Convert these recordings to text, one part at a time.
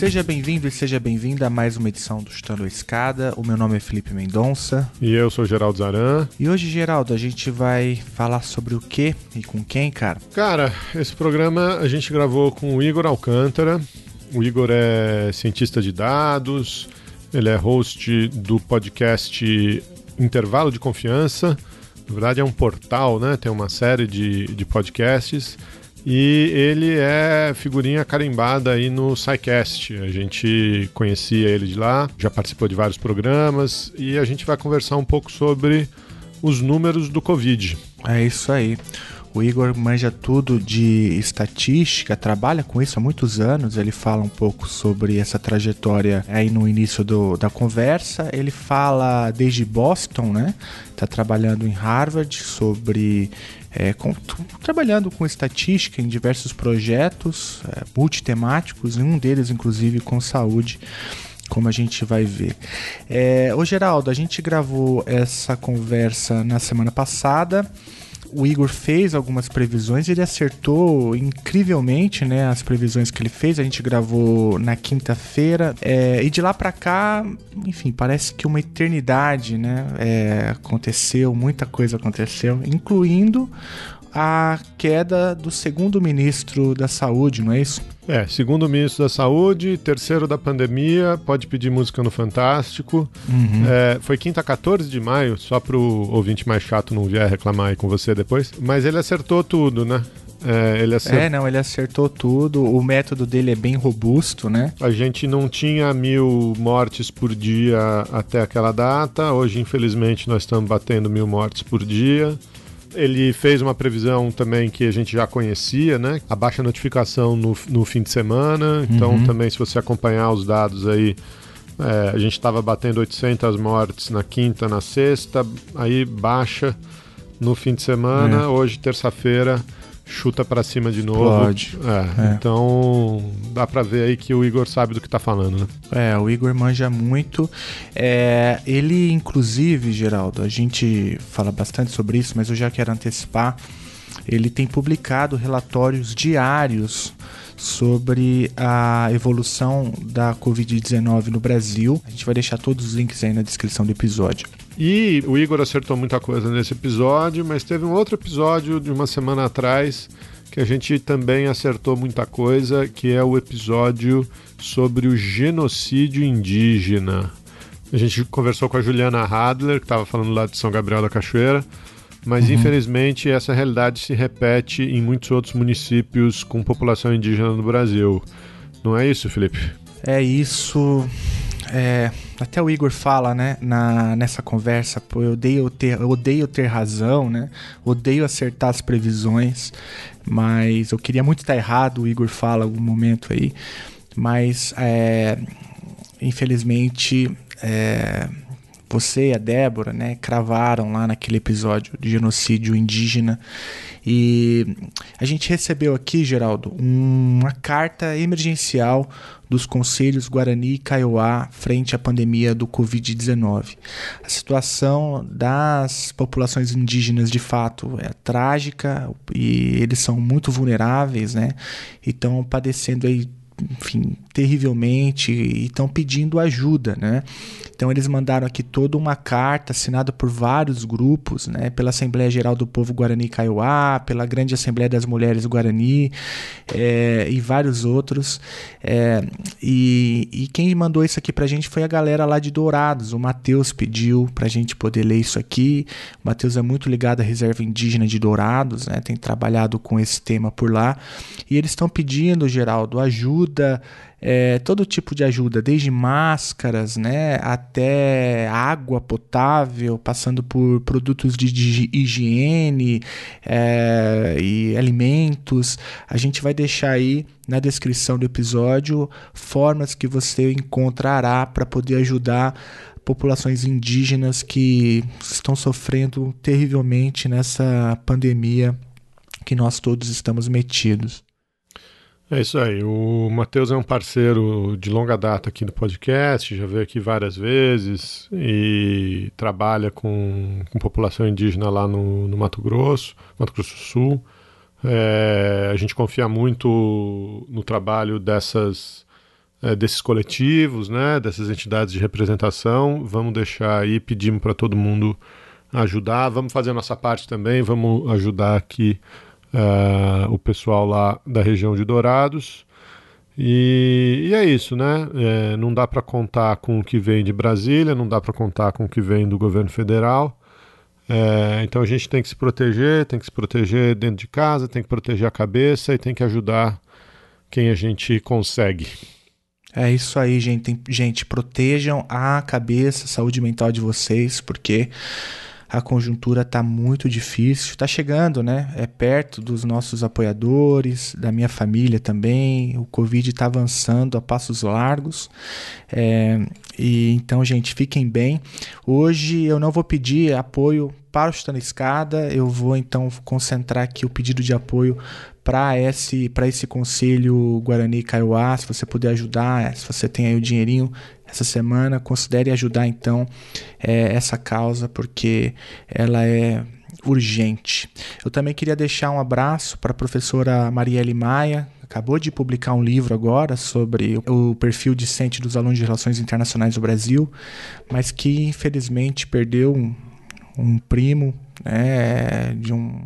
Seja bem-vindo e seja bem-vinda a mais uma edição do Chutando a Escada. O meu nome é Felipe Mendonça. E eu sou Geraldo Zaran. E hoje, Geraldo, a gente vai falar sobre o que e com quem, cara? Cara, esse programa a gente gravou com o Igor Alcântara. O Igor é cientista de dados, ele é host do podcast Intervalo de Confiança. Na verdade, é um portal, né? Tem uma série de, de podcasts. E ele é figurinha carimbada aí no SciCast. A gente conhecia ele de lá, já participou de vários programas e a gente vai conversar um pouco sobre os números do Covid. É isso aí. O Igor manja tudo de estatística, trabalha com isso há muitos anos. Ele fala um pouco sobre essa trajetória aí no início do, da conversa. Ele fala desde Boston, né? Está trabalhando em Harvard sobre é, com, trabalhando com estatística em diversos projetos é, multitemáticos, um deles, inclusive, com saúde como a gente vai ver. É, ô Geraldo, a gente gravou essa conversa na semana passada o Igor fez algumas previsões ele acertou incrivelmente, né? As previsões que ele fez. A gente gravou na quinta-feira. É, e de lá para cá, enfim, parece que uma eternidade, né? É, aconteceu, muita coisa aconteceu, incluindo a queda do segundo ministro da Saúde, não é isso? É, segundo ministro da Saúde, terceiro da pandemia, pode pedir música no Fantástico. Uhum. É, foi quinta 14 de maio, só para o ouvinte mais chato não vier reclamar aí com você depois. Mas ele acertou tudo, né? É, ele acertou... é, não, ele acertou tudo. O método dele é bem robusto, né? A gente não tinha mil mortes por dia até aquela data. Hoje, infelizmente, nós estamos batendo mil mortes por dia. Ele fez uma previsão também que a gente já conhecia, né? A baixa notificação no, no fim de semana. Então, uhum. também, se você acompanhar os dados aí, é, a gente estava batendo 800 mortes na quinta, na sexta, aí baixa no fim de semana. É. Hoje, terça-feira, chuta para cima de novo. Pode. É, é. Então dá para ver aí que o Igor sabe do que tá falando, né? É, o Igor manja muito. É, ele, inclusive, Geraldo, a gente fala bastante sobre isso, mas eu já quero antecipar. Ele tem publicado relatórios diários sobre a evolução da Covid-19 no Brasil. A gente vai deixar todos os links aí na descrição do episódio. E o Igor acertou muita coisa nesse episódio, mas teve um outro episódio de uma semana atrás que a gente também acertou muita coisa, que é o episódio sobre o genocídio indígena. A gente conversou com a Juliana Hadler, que estava falando lá de São Gabriel da Cachoeira, mas uhum. infelizmente essa realidade se repete em muitos outros municípios com população indígena no Brasil. Não é isso, Felipe? É isso. É, até o Igor fala, né, na, nessa conversa, pô, eu odeio, ter, eu odeio ter razão, né? Odeio acertar as previsões, mas eu queria muito estar errado, o Igor fala algum momento aí. Mas, é, infelizmente, é, você e a Débora, né, cravaram lá naquele episódio de genocídio indígena. E a gente recebeu aqui, Geraldo, uma carta emergencial dos conselhos Guarani e Kaiowá frente à pandemia do Covid-19. A situação das populações indígenas de fato é trágica e eles são muito vulneráveis, né? E estão padecendo aí enfim, terrivelmente e estão pedindo ajuda, né? Então eles mandaram aqui toda uma carta assinada por vários grupos, né? Pela Assembleia Geral do Povo Guarani Kaiowá, pela Grande Assembleia das Mulheres Guarani é, e vários outros. É, e, e, quem mandou isso aqui pra gente foi a galera lá de Dourados. O Matheus pediu pra gente poder ler isso aqui. O Matheus é muito ligado à reserva indígena de Dourados, né? Tem trabalhado com esse tema por lá. E eles estão pedindo, Geraldo, ajuda é, todo tipo de ajuda, desde máscaras, né, até água potável, passando por produtos de, de higiene é, e alimentos. A gente vai deixar aí na descrição do episódio formas que você encontrará para poder ajudar populações indígenas que estão sofrendo terrivelmente nessa pandemia que nós todos estamos metidos. É isso aí. O Matheus é um parceiro de longa data aqui do podcast, já veio aqui várias vezes e trabalha com, com população indígena lá no, no Mato Grosso, Mato Grosso do Sul. É, a gente confia muito no trabalho dessas, é, desses coletivos, né, dessas entidades de representação. Vamos deixar aí, pedimos para todo mundo ajudar. Vamos fazer a nossa parte também, vamos ajudar aqui uh, o pessoal lá da região de Dourados. E, e é isso, né? É, não dá para contar com o que vem de Brasília, não dá para contar com o que vem do governo federal. É, então a gente tem que se proteger, tem que se proteger dentro de casa, tem que proteger a cabeça e tem que ajudar quem a gente consegue. É isso aí, gente. Gente, protejam a cabeça, a saúde mental de vocês, porque a conjuntura está muito difícil, está chegando, né? É perto dos nossos apoiadores, da minha família também. O Covid está avançando a passos largos. É, e então, gente, fiquem bem. Hoje eu não vou pedir apoio para o Chutando Escada, eu vou então concentrar aqui o pedido de apoio para esse, esse conselho Guarani Kaiowá, se você puder ajudar, se você tem aí o dinheirinho, essa semana, considere ajudar então é, essa causa, porque ela é urgente. Eu também queria deixar um abraço para a professora Marielle Maia, acabou de publicar um livro agora sobre o perfil discente dos alunos de Relações Internacionais do Brasil, mas que infelizmente perdeu um, um primo né, de um,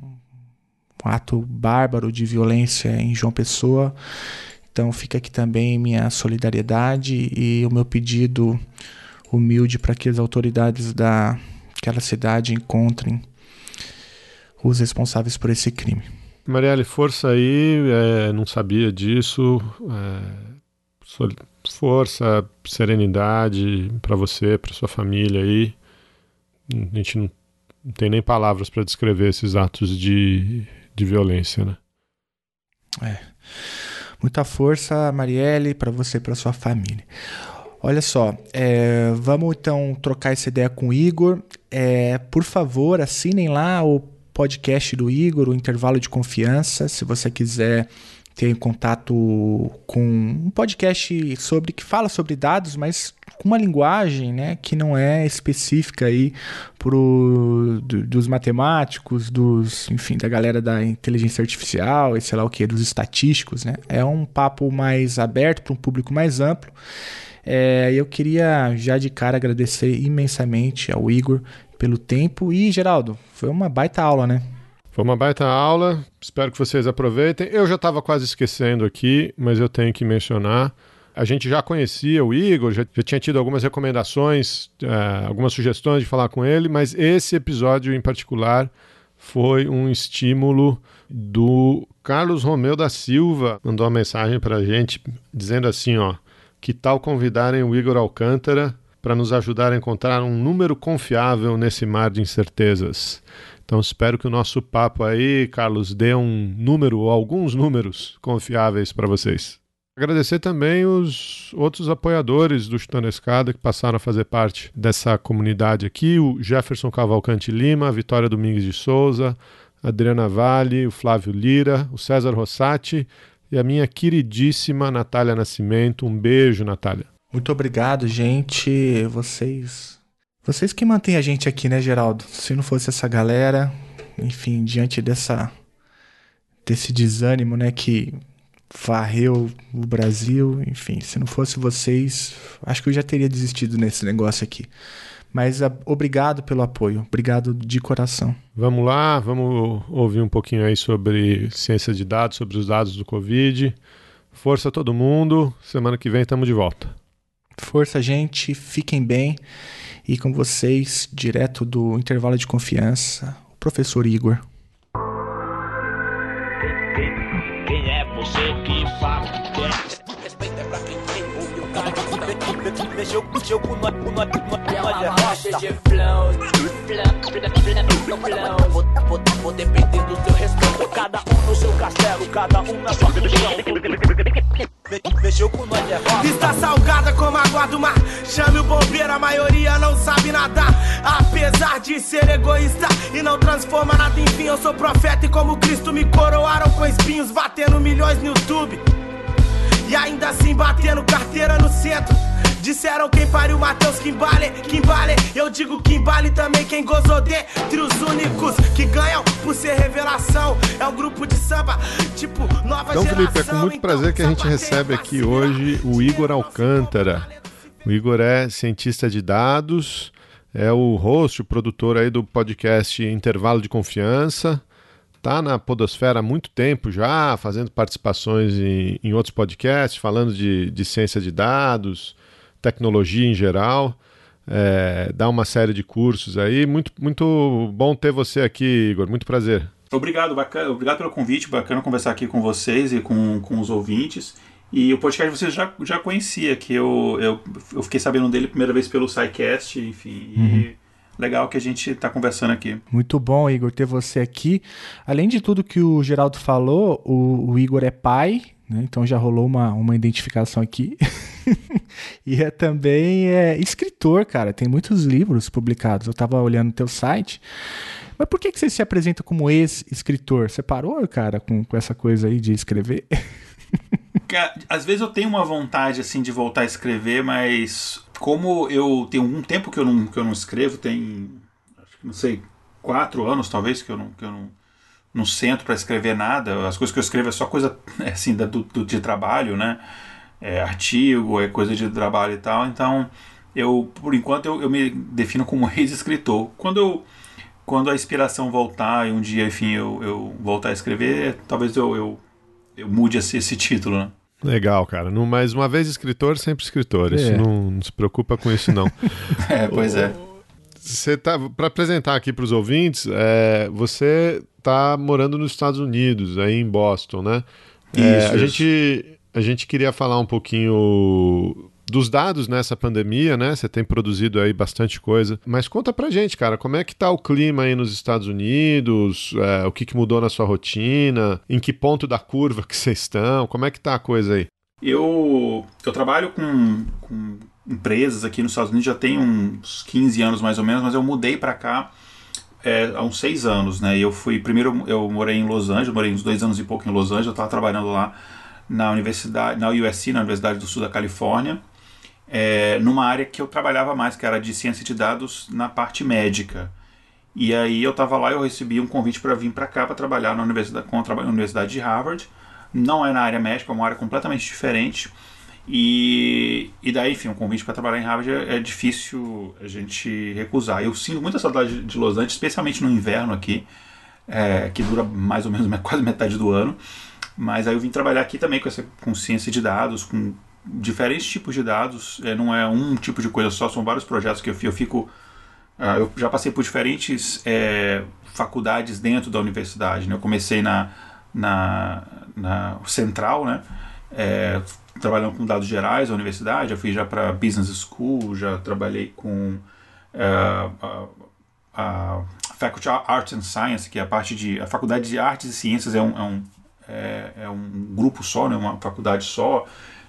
um ato bárbaro de violência em João Pessoa. Então fica aqui também minha solidariedade e o meu pedido humilde para que as autoridades daquela cidade encontrem os responsáveis por esse crime. Marielle, força aí, é, não sabia disso. É, força, serenidade para você, para sua família aí. A gente não, não tem nem palavras para descrever esses atos de, de violência, né? É. Muita força, Marielle, para você e para sua família. Olha só, é, vamos então trocar essa ideia com o Igor. É, por favor, assinem lá o podcast do Igor, o Intervalo de Confiança, se você quiser ter contato com um podcast sobre que fala sobre dados, mas com uma linguagem né, que não é específica aí pro, do, dos matemáticos, dos, enfim, da galera da inteligência artificial e sei lá o que, dos estatísticos. Né? É um papo mais aberto para um público mais amplo. É, eu queria já de cara agradecer imensamente ao Igor pelo tempo e, Geraldo, foi uma baita aula, né? Foi uma baita aula, espero que vocês aproveitem. Eu já estava quase esquecendo aqui, mas eu tenho que mencionar. A gente já conhecia o Igor, já, já tinha tido algumas recomendações, uh, algumas sugestões de falar com ele, mas esse episódio em particular foi um estímulo do Carlos Romeu da Silva. Mandou uma mensagem para a gente dizendo assim: ó, que tal convidarem o Igor Alcântara para nos ajudar a encontrar um número confiável nesse mar de incertezas? Então espero que o nosso papo aí, Carlos, dê um número alguns números confiáveis para vocês. Agradecer também os outros apoiadores do Chutando Escada que passaram a fazer parte dessa comunidade aqui: o Jefferson Cavalcante Lima, a Vitória Domingues de Souza, a Adriana Vale, o Flávio Lira, o César Rossati e a minha queridíssima Natália Nascimento. Um beijo, Natália. Muito obrigado, gente. Vocês vocês que mantêm a gente aqui, né, Geraldo? Se não fosse essa galera, enfim, diante dessa desse desânimo, né, que varreu o Brasil, enfim, se não fosse vocês, acho que eu já teria desistido nesse negócio aqui. Mas a, obrigado pelo apoio, obrigado de coração. Vamos lá, vamos ouvir um pouquinho aí sobre ciência de dados, sobre os dados do Covid. Força todo mundo, semana que vem estamos de volta. Força, gente, fiquem bem. E com vocês, direto do intervalo de confiança, o professor Igor. Quem é você que fala? Pra quem tem nós, nós, de flow. Vou depender do seu respeito. Cada um no seu castelo, cada um na sua região. Chame o bombeiro, a maioria não sabe nadar. Apesar de ser egoísta e não transforma nada em fim, eu sou profeta e como Cristo me coroaram com espinhos, batendo milhões no YouTube. E ainda assim batendo carteira no centro. Disseram quem pariu, Matheus Kimbale, Kimbale. Eu digo Kimbale também, quem gozou de entre os únicos que ganham por ser revelação. É um grupo de samba, tipo, nova então, geração. Felipe, é com muito prazer que a gente recebe aqui hoje o Igor Alcântara. O Igor é cientista de dados, é o host, o produtor aí do podcast Intervalo de Confiança. Tá na Podosfera há muito tempo já, fazendo participações em, em outros podcasts, falando de, de ciência de dados, tecnologia em geral. É, dá uma série de cursos aí. Muito, muito bom ter você aqui, Igor. Muito prazer. Obrigado, bacana, obrigado pelo convite. Bacana conversar aqui com vocês e com, com os ouvintes. E o podcast você já, já conhecia, que eu, eu, eu fiquei sabendo dele primeira vez pelo SciCast, enfim. Uhum. E legal que a gente está conversando aqui. Muito bom, Igor, ter você aqui. Além de tudo que o Geraldo falou, o, o Igor é pai, né? então já rolou uma, uma identificação aqui. e é também é, escritor, cara. Tem muitos livros publicados. Eu estava olhando no teu site. Mas por que, que você se apresenta como ex-escritor? Você parou, cara, com, com essa coisa aí de escrever? às vezes eu tenho uma vontade assim de voltar a escrever, mas como eu tenho um tempo que eu não, que eu não escrevo, tem não sei, quatro anos talvez que eu não, que eu não, não sento para escrever nada. As coisas que eu escrevo é só coisa assim do, do de trabalho, né? É artigo, é coisa de trabalho e tal. Então eu, por enquanto, eu, eu me defino como ex-escritor. Quando eu quando a inspiração voltar e um dia, enfim, eu, eu voltar a escrever, talvez eu, eu mude esse, esse título, né? Legal, cara. Não, mais uma vez escritor, sempre escritor. É. Isso não, não, se preocupa com isso, não. é, pois é. Você tá para apresentar aqui para os ouvintes, é, você tá morando nos Estados Unidos, aí em Boston, né? É, isso, a isso. gente a gente queria falar um pouquinho dos dados nessa pandemia, né? Você tem produzido aí bastante coisa. Mas conta pra gente, cara, como é que tá o clima aí nos Estados Unidos? É, o que, que mudou na sua rotina? Em que ponto da curva que vocês estão? Como é que tá a coisa aí? Eu, eu trabalho com, com empresas aqui nos Estados Unidos já tem uns 15 anos mais ou menos, mas eu mudei para cá é, há uns seis anos, né? Eu fui primeiro eu morei em Los Angeles, morei uns dois anos e pouco em Los Angeles, eu estava trabalhando lá na universidade, na USC, na Universidade do Sul da Califórnia é, numa área que eu trabalhava mais, que era de ciência de dados na parte médica. E aí eu estava lá e eu recebi um convite para vir para cá para trabalhar na universidade, com a, Universidade de Harvard. Não é na área médica, é uma área completamente diferente. E, e daí, enfim, um convite para trabalhar em Harvard é, é, difícil a gente recusar. Eu sinto muita saudade de Los Angeles, especialmente no inverno aqui, é, que dura mais ou menos quase metade do ano. Mas aí eu vim trabalhar aqui também com essa com ciência de dados, com diferentes tipos de dados, é, não é um tipo de coisa só, são vários projetos que eu, eu fico. Uh, eu já passei por diferentes é, faculdades dentro da universidade. Né? Eu comecei na, na, na Central, né? É, trabalhando com dados gerais da universidade, eu fui já para Business School, já trabalhei com uh, a, a Faculty of Arts and Science, que é a parte de. A Faculdade de Artes e Ciências é um, é um, é, é um grupo só, né? uma faculdade só.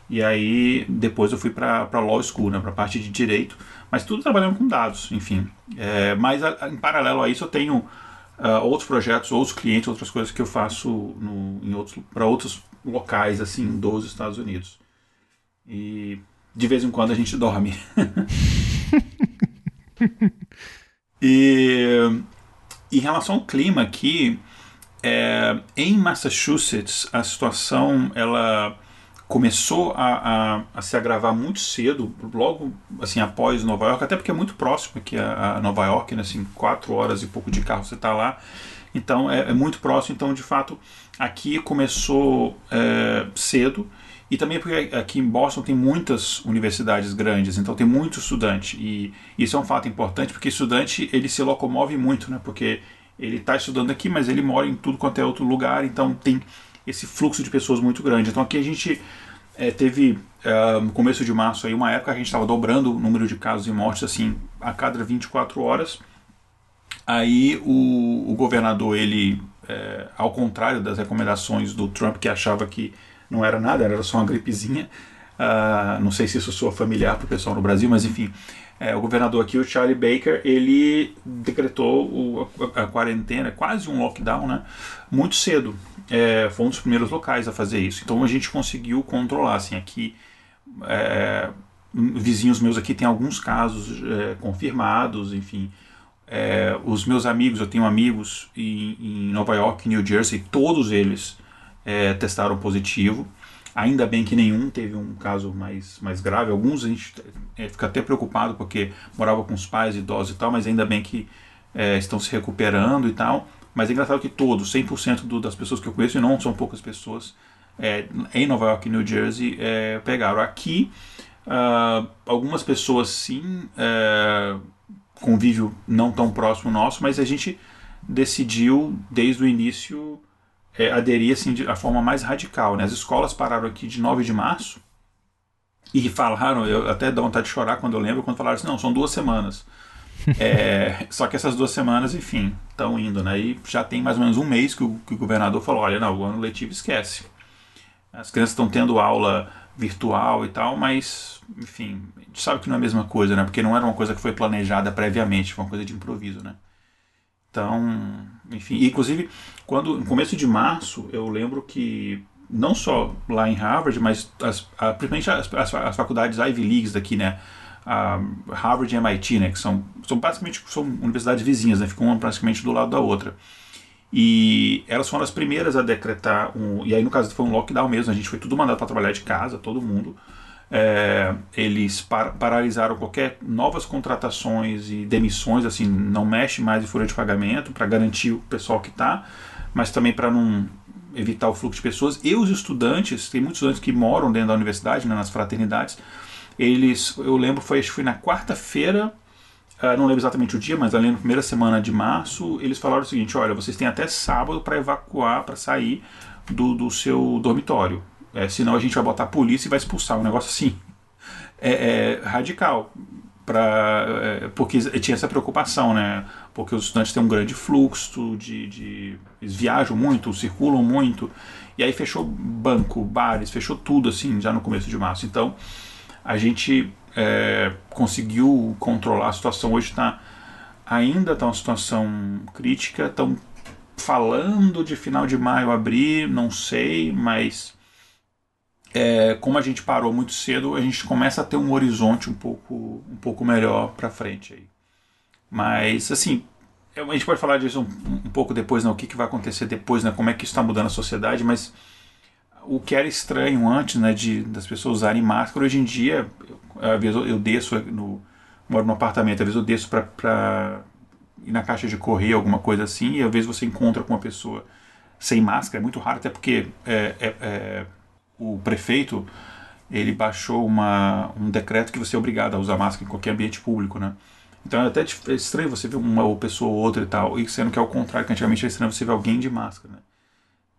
E aí depois eu fui para Law School, né, para parte de direito, mas tudo trabalhando com dados, enfim. É, mas a, em paralelo a isso eu tenho uh, outros projetos, outros clientes, outras coisas que eu faço em outros para outros locais assim dos Estados Unidos. E de vez em quando a gente dorme. e em relação ao clima aqui, é, em Massachusetts a situação ela começou a, a, a, se agravar muito cedo, logo assim após Nova York, até porque é muito próximo aqui a, a Nova York, né, assim, quatro horas e pouco de carro você está lá, então é, é, muito próximo, então de fato aqui começou é, cedo. E também porque aqui em Boston tem muitas universidades grandes, então tem muito estudante. E isso é um fato importante porque estudante ele se locomove muito, né, porque ele está estudando aqui, mas ele mora em tudo quanto é outro lugar, então tem esse fluxo de pessoas muito grande. Então aqui a gente é, teve é, no começo de março aí uma época a gente estava dobrando o número de casos e mortes assim a cada 24 horas. Aí o, o governador ele é, ao contrário das recomendações do Trump que achava que não era nada, era só uma gripezinha. Uh, não sei se isso soa familiar para o pessoal no Brasil, mas enfim, é, o governador aqui, o Charlie Baker, ele decretou o, a, a, quarentena, quase um lockdown, né? Muito cedo. É, foi um dos primeiros locais a fazer isso. Então a gente conseguiu controlar. Assim, aqui, é, vizinhos meus aqui têm alguns casos é, confirmados, enfim. É, os meus amigos, eu tenho amigos em, em Nova York, New Jersey, todos eles é, testaram positivo. Ainda bem que nenhum teve um caso mais, mais grave. Alguns a gente é, fica até preocupado porque morava com os pais idosos e tal, mas ainda bem que é, estão se recuperando e tal. Mas é engraçado que todos, 100% do, das pessoas que eu conheço, e não são poucas pessoas, é, em Nova York e New Jersey, é, pegaram. Aqui, uh, algumas pessoas sim, é, convívio não tão próximo nosso, mas a gente decidiu desde o início é, aderir assim, de a forma mais radical. Né? As escolas pararam aqui de 9 de março e falaram, eu até dá vontade de chorar quando eu lembro, quando falaram assim, não, são duas semanas. É, só que essas duas semanas, enfim, estão indo, né? E já tem mais ou menos um mês que o, que o governador falou, olha, não, o ano letivo esquece. As crianças estão tendo aula virtual e tal, mas, enfim, a gente sabe que não é a mesma coisa, né? Porque não era uma coisa que foi planejada previamente, foi uma coisa de improviso, né? Então, enfim, inclusive, quando no começo de março, eu lembro que não só lá em Harvard, mas as, principalmente as, as, as, faculdades Ivy Leagues daqui, né? A Harvard e MIT, né? Que são, são basicamente são universidades vizinhas, né? Ficam uma praticamente do lado da outra. E elas foram as primeiras a decretar um. E aí, no caso, foi um lockdown mesmo, a gente foi tudo mandado para trabalhar de casa, todo mundo é, eles par paralisaram qualquer novas contratações e demissões, assim, não mexe mais em folha de pagamento para garantir o pessoal que está, mas também para não evitar o fluxo de pessoas. E os estudantes, tem muitos estudantes que moram dentro da universidade, né, nas fraternidades, eles, eu lembro, foi, foi na quarta-feira, uh, não lembro exatamente o dia, mas ali na primeira semana de março, eles falaram o seguinte, olha, vocês têm até sábado para evacuar, para sair do, do seu dormitório. É, senão a gente vai botar a polícia e vai expulsar. Um negócio assim. É, é radical. Pra, é, porque tinha essa preocupação, né? Porque os estudantes têm um grande fluxo de, de. Eles viajam muito, circulam muito. E aí fechou banco, bares, fechou tudo assim já no começo de março. Então a gente é, conseguiu controlar a situação. Hoje está ainda está uma situação crítica. Estão falando de final de maio abrir, não sei, mas é, como a gente parou muito cedo, a gente começa a ter um horizonte um pouco, um pouco melhor para frente aí. Mas, assim, a gente pode falar disso um, um pouco depois, né, o que, que vai acontecer depois, né, como é que está mudando a sociedade, mas o que era estranho antes, né, de, das pessoas usarem máscara, hoje em dia, às vezes eu desço, no, moro no apartamento, às vezes eu desço para ir na caixa de correio, alguma coisa assim, e às vezes você encontra com uma pessoa sem máscara, é muito raro, até porque é, é, é o prefeito ele baixou uma, um decreto que você é obrigado a usar máscara em qualquer ambiente público, né? Então é até estranho você ver uma pessoa ou outra e tal, e sendo que é o contrário, que antigamente é estranho você ver alguém de máscara, né?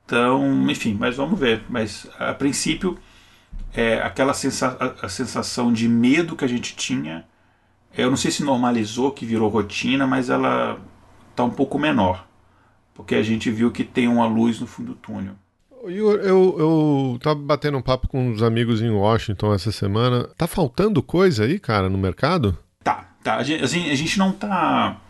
Então, enfim, mas vamos ver. Mas a princípio, é, aquela sensa a, a sensação de medo que a gente tinha, eu não sei se normalizou, que virou rotina, mas ela está um pouco menor, porque a gente viu que tem uma luz no fundo do túnel. Eu, eu, eu tava batendo um papo com uns amigos em Washington essa semana. Tá faltando coisa aí, cara, no mercado? Tá, tá. A gente, assim, a gente não tá.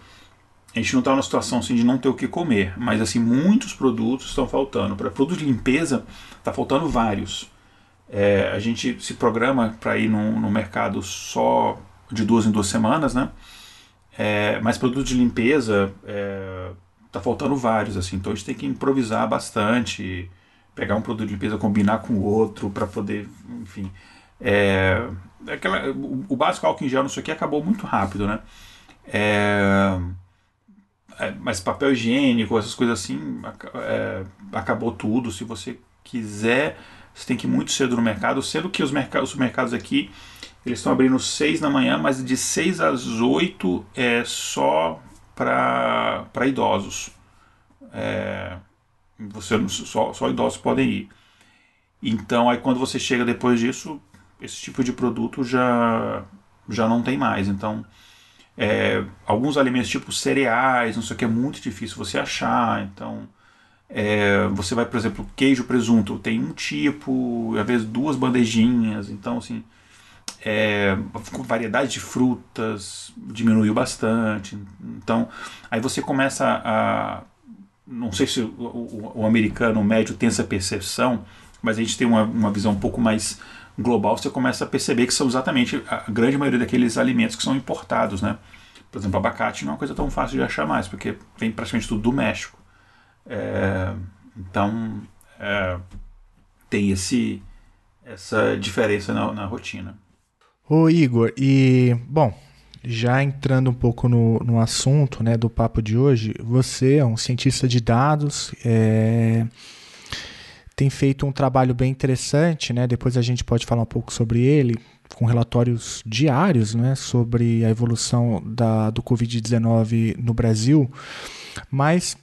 A gente não tá numa situação assim de não ter o que comer, mas assim, muitos produtos estão faltando. Para produtos de limpeza, tá faltando vários. É, a gente se programa para ir no, mercado só de duas em duas semanas, né? É, mas produtos de limpeza é, tá faltando vários, assim, então a gente tem que improvisar bastante pegar um produto de limpeza, combinar com outro para poder, enfim. É, aquela, o, o, básico álcool em gel, não sei o que, acabou muito rápido, né? É, é, mas papel higiênico, essas coisas assim, é, acabou tudo. Se você quiser, você tem que ir muito cedo no mercado, sendo que os, mercados, os mercados aqui eles estão abrindo 6 da manhã, mas de 6 às 8 é só para idosos. É, você só, só idosos podem ir. Então, aí quando você chega depois disso, esse tipo de produto já, já não tem mais. Então, é, alguns alimentos tipo cereais, não sei o que, é muito difícil você achar. Então, é, você vai, por exemplo, queijo, presunto, tem um tipo, às vezes duas bandejinhas. Então, assim, é, variedade de frutas diminuiu bastante. Então, aí você começa a. Não sei se o, o, o americano médio tem essa percepção, mas a gente tem uma, uma visão um pouco mais global. Você começa a perceber que são exatamente a grande maioria daqueles alimentos que são importados, né? Por exemplo, abacate não é uma coisa tão fácil de achar mais, porque vem praticamente tudo do México. É, então, é, tem esse, essa diferença na, na rotina. Ô Igor, e bom, já entrando um pouco no, no assunto né, do papo de hoje, você é um cientista de dados, é, tem feito um trabalho bem interessante, né? Depois a gente pode falar um pouco sobre ele, com relatórios diários né, sobre a evolução da, do Covid-19 no Brasil. Mas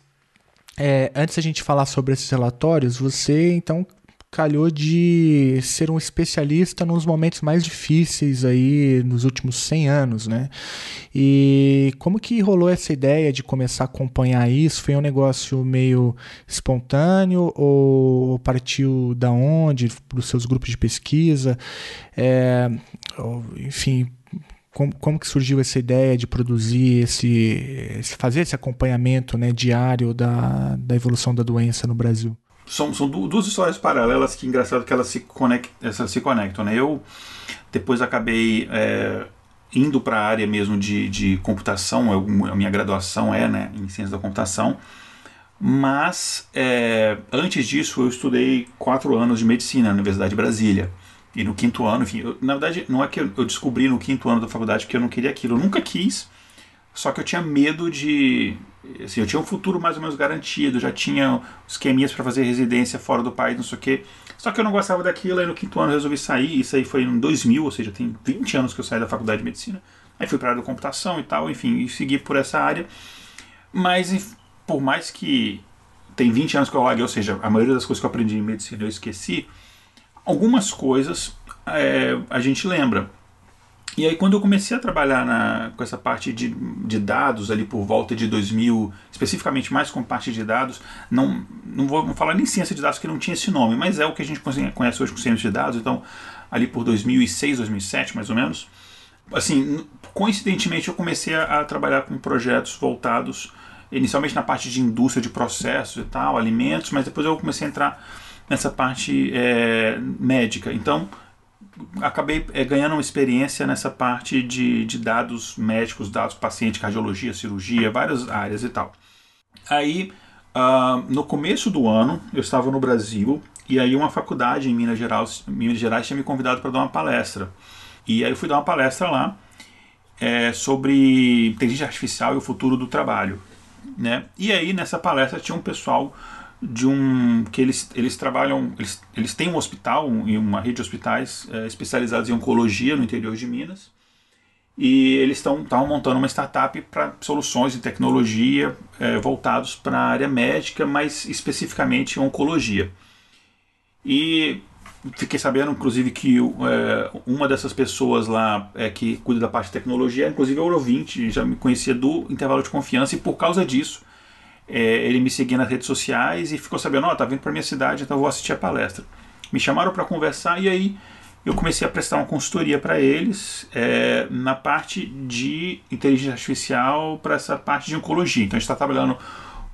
é, antes a gente falar sobre esses relatórios, você então calhou de ser um especialista nos momentos mais difíceis aí nos últimos 100 anos, né? E como que rolou essa ideia de começar a acompanhar isso? Foi um negócio meio espontâneo ou partiu da onde? Para os seus grupos de pesquisa? É, enfim, como, como que surgiu essa ideia de produzir esse, fazer esse acompanhamento né, diário da, da evolução da doença no Brasil? São, são duas histórias paralelas que engraçado que elas se, conect, elas se conectam. Né? Eu depois acabei é, indo para a área mesmo de, de computação, eu, a minha graduação é né, em ciência da computação, mas é, antes disso eu estudei quatro anos de medicina na Universidade de Brasília. E no quinto ano, enfim, eu, na verdade não é que eu descobri no quinto ano da faculdade que eu não queria aquilo, eu nunca quis, só que eu tinha medo de, Assim, eu tinha um futuro mais ou menos garantido, já tinha esqueminhas para fazer residência fora do país, não sei o quê. Só que eu não gostava daquilo, aí no quinto ano eu resolvi sair, isso aí foi em 2000, ou seja, tem 20 anos que eu saí da faculdade de medicina. Aí fui para a área da computação e tal, enfim, e segui por essa área. Mas por mais que tem 20 anos que eu larguei, ou seja, a maioria das coisas que eu aprendi em medicina eu esqueci, algumas coisas é, a gente lembra. E aí quando eu comecei a trabalhar na, com essa parte de, de dados ali por volta de 2000, especificamente mais com parte de dados, não, não vou falar nem ciência de dados que não tinha esse nome, mas é o que a gente conhece hoje com ciência de dados, então ali por 2006, 2007 mais ou menos, assim, coincidentemente eu comecei a, a trabalhar com projetos voltados inicialmente na parte de indústria de processos e tal, alimentos, mas depois eu comecei a entrar nessa parte é, médica. Então, acabei é, ganhando uma experiência nessa parte de, de dados médicos, dados paciente, cardiologia, cirurgia, várias áreas e tal. Aí, uh, no começo do ano, eu estava no Brasil e aí uma faculdade em Minas Gerais, Minas Gerais tinha me convidado para dar uma palestra. E aí eu fui dar uma palestra lá é, sobre inteligência artificial e o futuro do trabalho. Né? E aí nessa palestra tinha um pessoal de um que eles, eles trabalham eles, eles têm um hospital e uma rede de hospitais é, especializados em oncologia no interior de Minas e eles estão montando uma startup para soluções de tecnologia é, voltados para a área médica, mas especificamente oncologia. E fiquei sabendo, inclusive, que é, uma dessas pessoas lá é, que cuida da parte de tecnologia, inclusive é ouvinte, já me conhecia do intervalo de confiança, e por causa disso é, ele me seguia nas redes sociais e ficou sabendo, ó, oh, tá vindo para minha cidade, então eu vou assistir a palestra. Me chamaram para conversar e aí eu comecei a prestar uma consultoria para eles é, na parte de inteligência artificial para essa parte de oncologia. Então a gente está trabalhando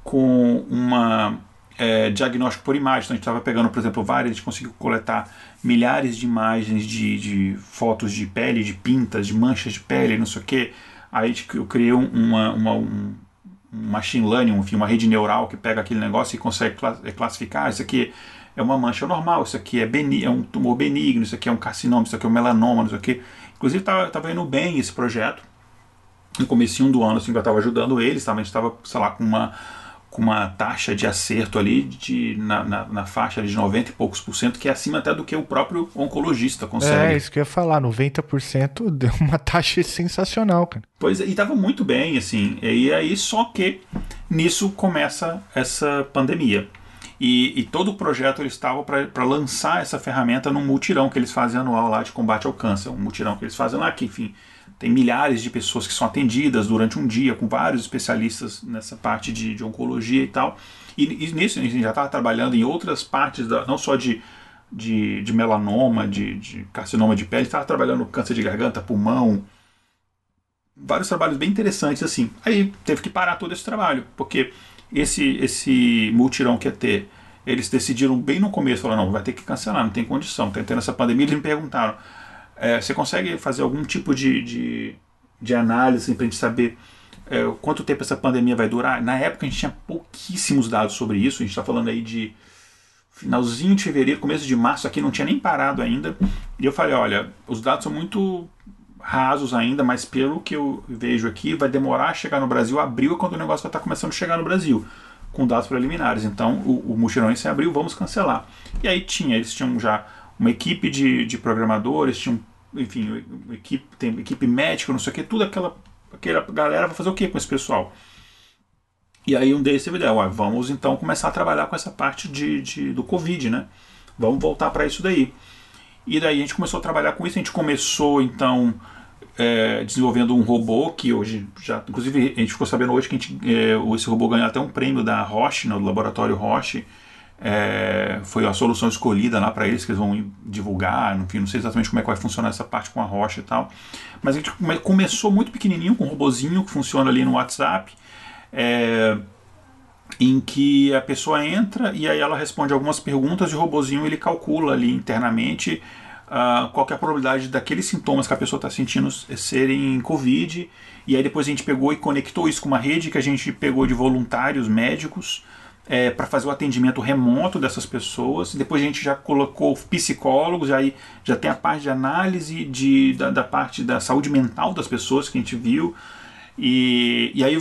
com uma é, diagnóstico por imagem. Então a gente estava pegando, por exemplo, várias, a gente conseguiu coletar milhares de imagens de, de fotos de pele, de pintas, de manchas de pele, não sei o que. Aí eu criei uma, uma, um, machine learning, enfim, uma rede neural que pega aquele negócio e consegue é, classificar. Isso aqui é uma mancha normal, isso aqui é, benigno, é um tumor benigno, isso aqui é um carcinoma, isso aqui é um melanoma, isso aqui. Inclusive estava indo bem esse projeto. No começo do ano, assim, eu estava ajudando eles, tá? a gente estava, sei lá, com uma com uma taxa de acerto ali de, na, na, na, faixa de 90 e poucos por cento, que é acima até do que o próprio oncologista consegue. É, isso que eu ia falar, 90% deu uma taxa sensacional, cara. Pois é, e estava muito bem, assim, e aí só que nisso começa essa pandemia. E, e todo o projeto eles estavam para lançar essa ferramenta num mutirão que eles fazem anual lá de combate ao câncer, um mutirão que eles fazem lá que, enfim, tem milhares de pessoas que são atendidas durante um dia com vários especialistas nessa parte de, de oncologia e tal. E, e nisso a gente já estava trabalhando em outras partes, da, não só de de, de melanoma, de, de carcinoma de pele, estava trabalhando câncer de garganta, pulmão, vários trabalhos bem interessantes assim. Aí teve que parar todo esse trabalho, porque esse esse multirão que ia ter, eles decidiram bem no começo, falaram, não, vai ter que cancelar, não tem condição, tá tendo essa pandemia, eles me perguntaram, é, você consegue fazer algum tipo de, de, de análise para a gente saber é, quanto tempo essa pandemia vai durar? Na época a gente tinha pouquíssimos dados sobre isso, a gente está falando aí de finalzinho de fevereiro, começo de março, aqui não tinha nem parado ainda, e eu falei, olha, os dados são muito rasos ainda, mas pelo que eu vejo aqui, vai demorar a chegar no Brasil. Abril é quando o negócio vai estar começando a chegar no Brasil, com dados preliminares. Então, o, o mutirão em abril, vamos cancelar. E aí tinha, eles tinham já uma equipe de, de programadores, tinham, enfim, equipe, tem equipe médica, não sei o que, tudo aquela, aquela galera vai fazer o que com esse pessoal? E aí um deles teve ideia, ué, vamos então começar a trabalhar com essa parte de, de do Covid, né? Vamos voltar para isso daí. E daí a gente começou a trabalhar com isso, a gente começou então é, desenvolvendo um robô que hoje já, inclusive a gente ficou sabendo hoje que gente, é, esse robô ganhou até um prêmio da Roche, no laboratório Roche. É, foi a solução escolhida lá para eles que eles vão divulgar, enfim, não sei exatamente como é que vai funcionar essa parte com a Roche e tal. Mas a gente começou muito pequenininho com um robozinho que funciona ali no WhatsApp. É, em que a pessoa entra e aí ela responde algumas perguntas e o robozinho ele calcula ali internamente uh, qual é a probabilidade daqueles sintomas que a pessoa está sentindo serem Covid. E aí depois a gente pegou e conectou isso com uma rede que a gente pegou de voluntários médicos é, para fazer o atendimento remoto dessas pessoas. Depois a gente já colocou psicólogos, aí já tem a parte de análise de, da, da parte da saúde mental das pessoas que a gente viu. E, e aí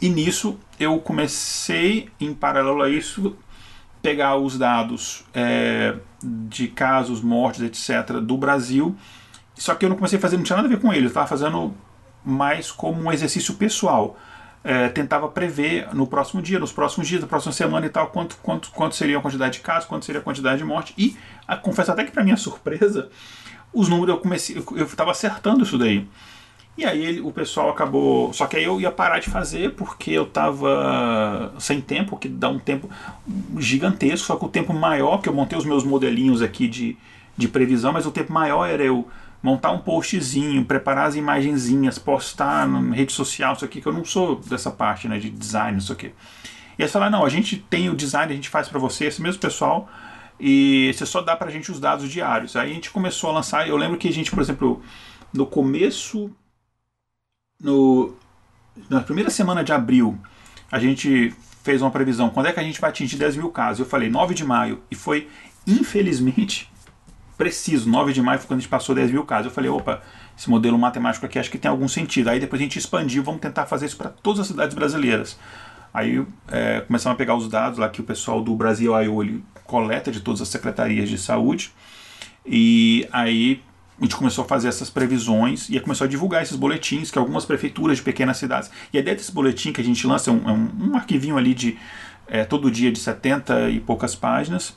e nisso eu comecei, em paralelo a isso, pegar os dados é, de casos, mortes, etc., do Brasil. Só que eu não comecei a fazer, não tinha nada a ver com ele, eu estava fazendo mais como um exercício pessoal. É, tentava prever no próximo dia, nos próximos dias, na próxima semana e tal, quanto, quanto, quanto seria a quantidade de casos, quanto seria a quantidade de morte. E a, confesso até que, para minha surpresa, os números eu comecei, eu estava acertando isso daí. E aí ele, o pessoal acabou. Só que aí eu ia parar de fazer porque eu tava sem tempo, que dá um tempo gigantesco, só que o tempo maior, que eu montei os meus modelinhos aqui de, de previsão, mas o tempo maior era eu montar um postzinho, preparar as imagenzinhas, postar na rede social, isso aqui, que eu não sou dessa parte né, de design, isso aqui. E eles falaram, não, a gente tem o design, a gente faz para você, esse mesmo pessoal, e você só dá pra gente os dados diários. Aí a gente começou a lançar, eu lembro que a gente, por exemplo, no começo no, na primeira semana de abril, a gente fez uma previsão, quando é que a gente vai atingir 10 mil casos? Eu falei 9 de maio, e foi, infelizmente, preciso, 9 de maio foi quando a gente passou 10 mil casos. Eu falei, opa, esse modelo matemático aqui acho que tem algum sentido. Aí depois a gente expandiu, vamos tentar fazer isso para todas as cidades brasileiras. Aí é, começamos a pegar os dados lá que o pessoal do Brasil I.O. coleta de todas as secretarias de saúde. E aí a gente começou a fazer essas previsões e começou a divulgar esses boletins que algumas prefeituras de pequenas cidades. E a ideia desse boletim que a gente lança é um, é um arquivinho ali de é, todo dia de 70 e poucas páginas,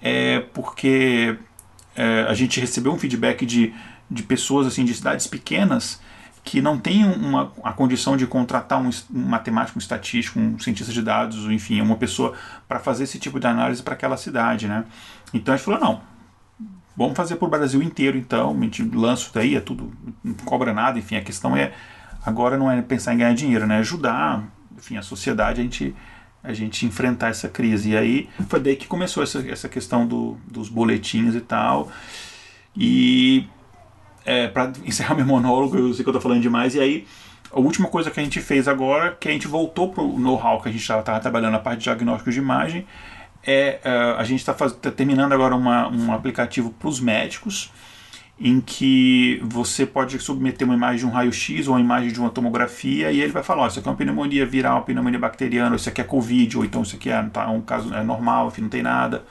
é porque é, a gente recebeu um feedback de, de pessoas assim de cidades pequenas que não têm uma, a condição de contratar um, um matemático, um estatístico, um cientista de dados, enfim, uma pessoa para fazer esse tipo de análise para aquela cidade, né? Então a gente falou, não, Vamos fazer para o Brasil inteiro, então. A gente lança daí, é tudo, não cobra nada. Enfim, a questão é agora não é pensar em ganhar dinheiro, né? Ajudar, enfim, a sociedade a gente a gente enfrentar essa crise. E aí foi daí que começou essa, essa questão do, dos boletins e tal. E é, para encerrar meu monólogo, eu sei que eu estou falando demais, e aí a última coisa que a gente fez agora, que a gente voltou para o know-how que a gente estava trabalhando na parte de diagnóstico de imagem, é uh, a gente está tá terminando agora uma, um aplicativo para os médicos em que você pode submeter uma imagem de um raio-x ou uma imagem de uma tomografia e ele vai falar, oh, isso aqui é uma pneumonia viral, pneumonia bacteriana, isso aqui é Covid, ou então isso aqui é tá, um caso é normal, enfim, não tem nada.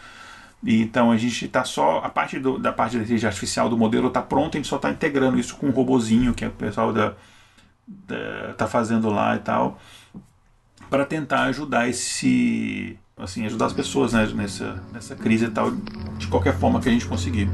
E, então a gente está só, a parte do, da parte da inteligência artificial do modelo está pronta, a gente só está integrando isso com um robozinho que o pessoal da, tá fazendo lá e tal, para tentar ajudar esse assim, ajudar as pessoas né, nessa, nessa crise e tal, de qualquer forma que a gente conseguir.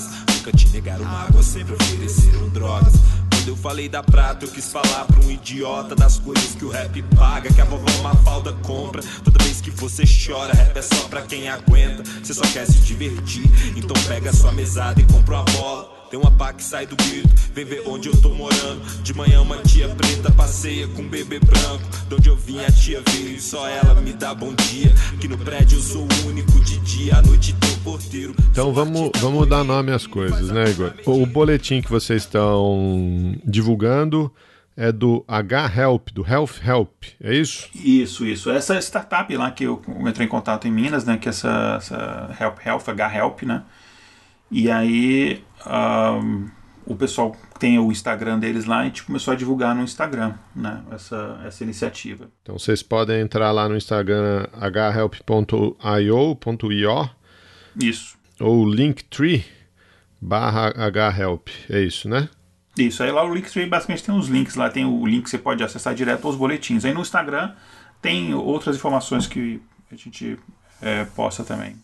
Facas. Nunca te negaram água, sempre ofereceram drogas. Quando eu falei da prata, eu quis falar pra um idiota das coisas que o rap paga, que a vovó Mafalda compra. Toda vez que você chora, rap é só pra quem aguenta. Você só quer se divertir, então pega sua mesada e compra uma bola. Tem uma pá que sai do grito, vem ver onde eu tô morando. De manhã uma tia preta passeia com um bebê branco. De onde eu vim a tia veio e só ela me dá bom dia. Que no prédio eu sou o único de dia, à noite o porteiro. Então vamos, vamos dar nome às coisas, né, Igor? O boletim que vocês estão divulgando é do H-Help, do Health Help, é isso? Isso, isso. Essa startup lá que eu entrei em contato em Minas, né, que é essa, essa Help Health, H-Help, né, e aí um, o pessoal tem o Instagram deles lá e a gente começou a divulgar no Instagram né, essa, essa iniciativa. Então vocês podem entrar lá no Instagram hhelp.io.io Isso. ou linktree barra hhelp, é isso, né? Isso, aí lá o Linktree basicamente tem os links lá, tem o link que você pode acessar direto aos boletins. Aí no Instagram tem outras informações que a gente é, posta também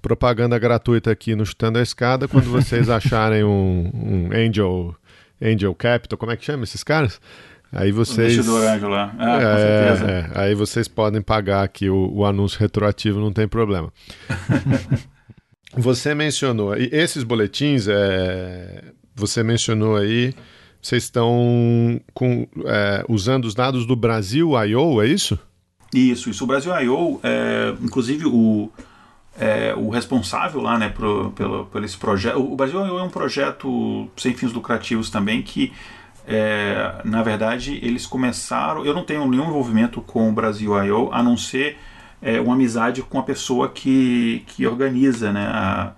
propaganda gratuita aqui no Chutando a Escada. Quando vocês acharem um, um Angel, Angel Capital, como é que chama esses caras? Aí vocês. O anjo lá. Ah, é, com certeza. É, aí vocês podem pagar aqui o, o anúncio retroativo, não tem problema. você mencionou. E esses boletins, é, você mencionou aí. Vocês estão com, é, usando os dados do Brasil I.O., é isso? Isso, isso. O Brasil I.O., é, inclusive o, é, o responsável lá, né, pro, pelo, por esse projeto. O Brasil é um projeto sem fins lucrativos também que, é, na verdade, eles começaram. Eu não tenho nenhum envolvimento com o Brasil I.O., a não ser é, uma amizade com a pessoa que, que organiza né, a,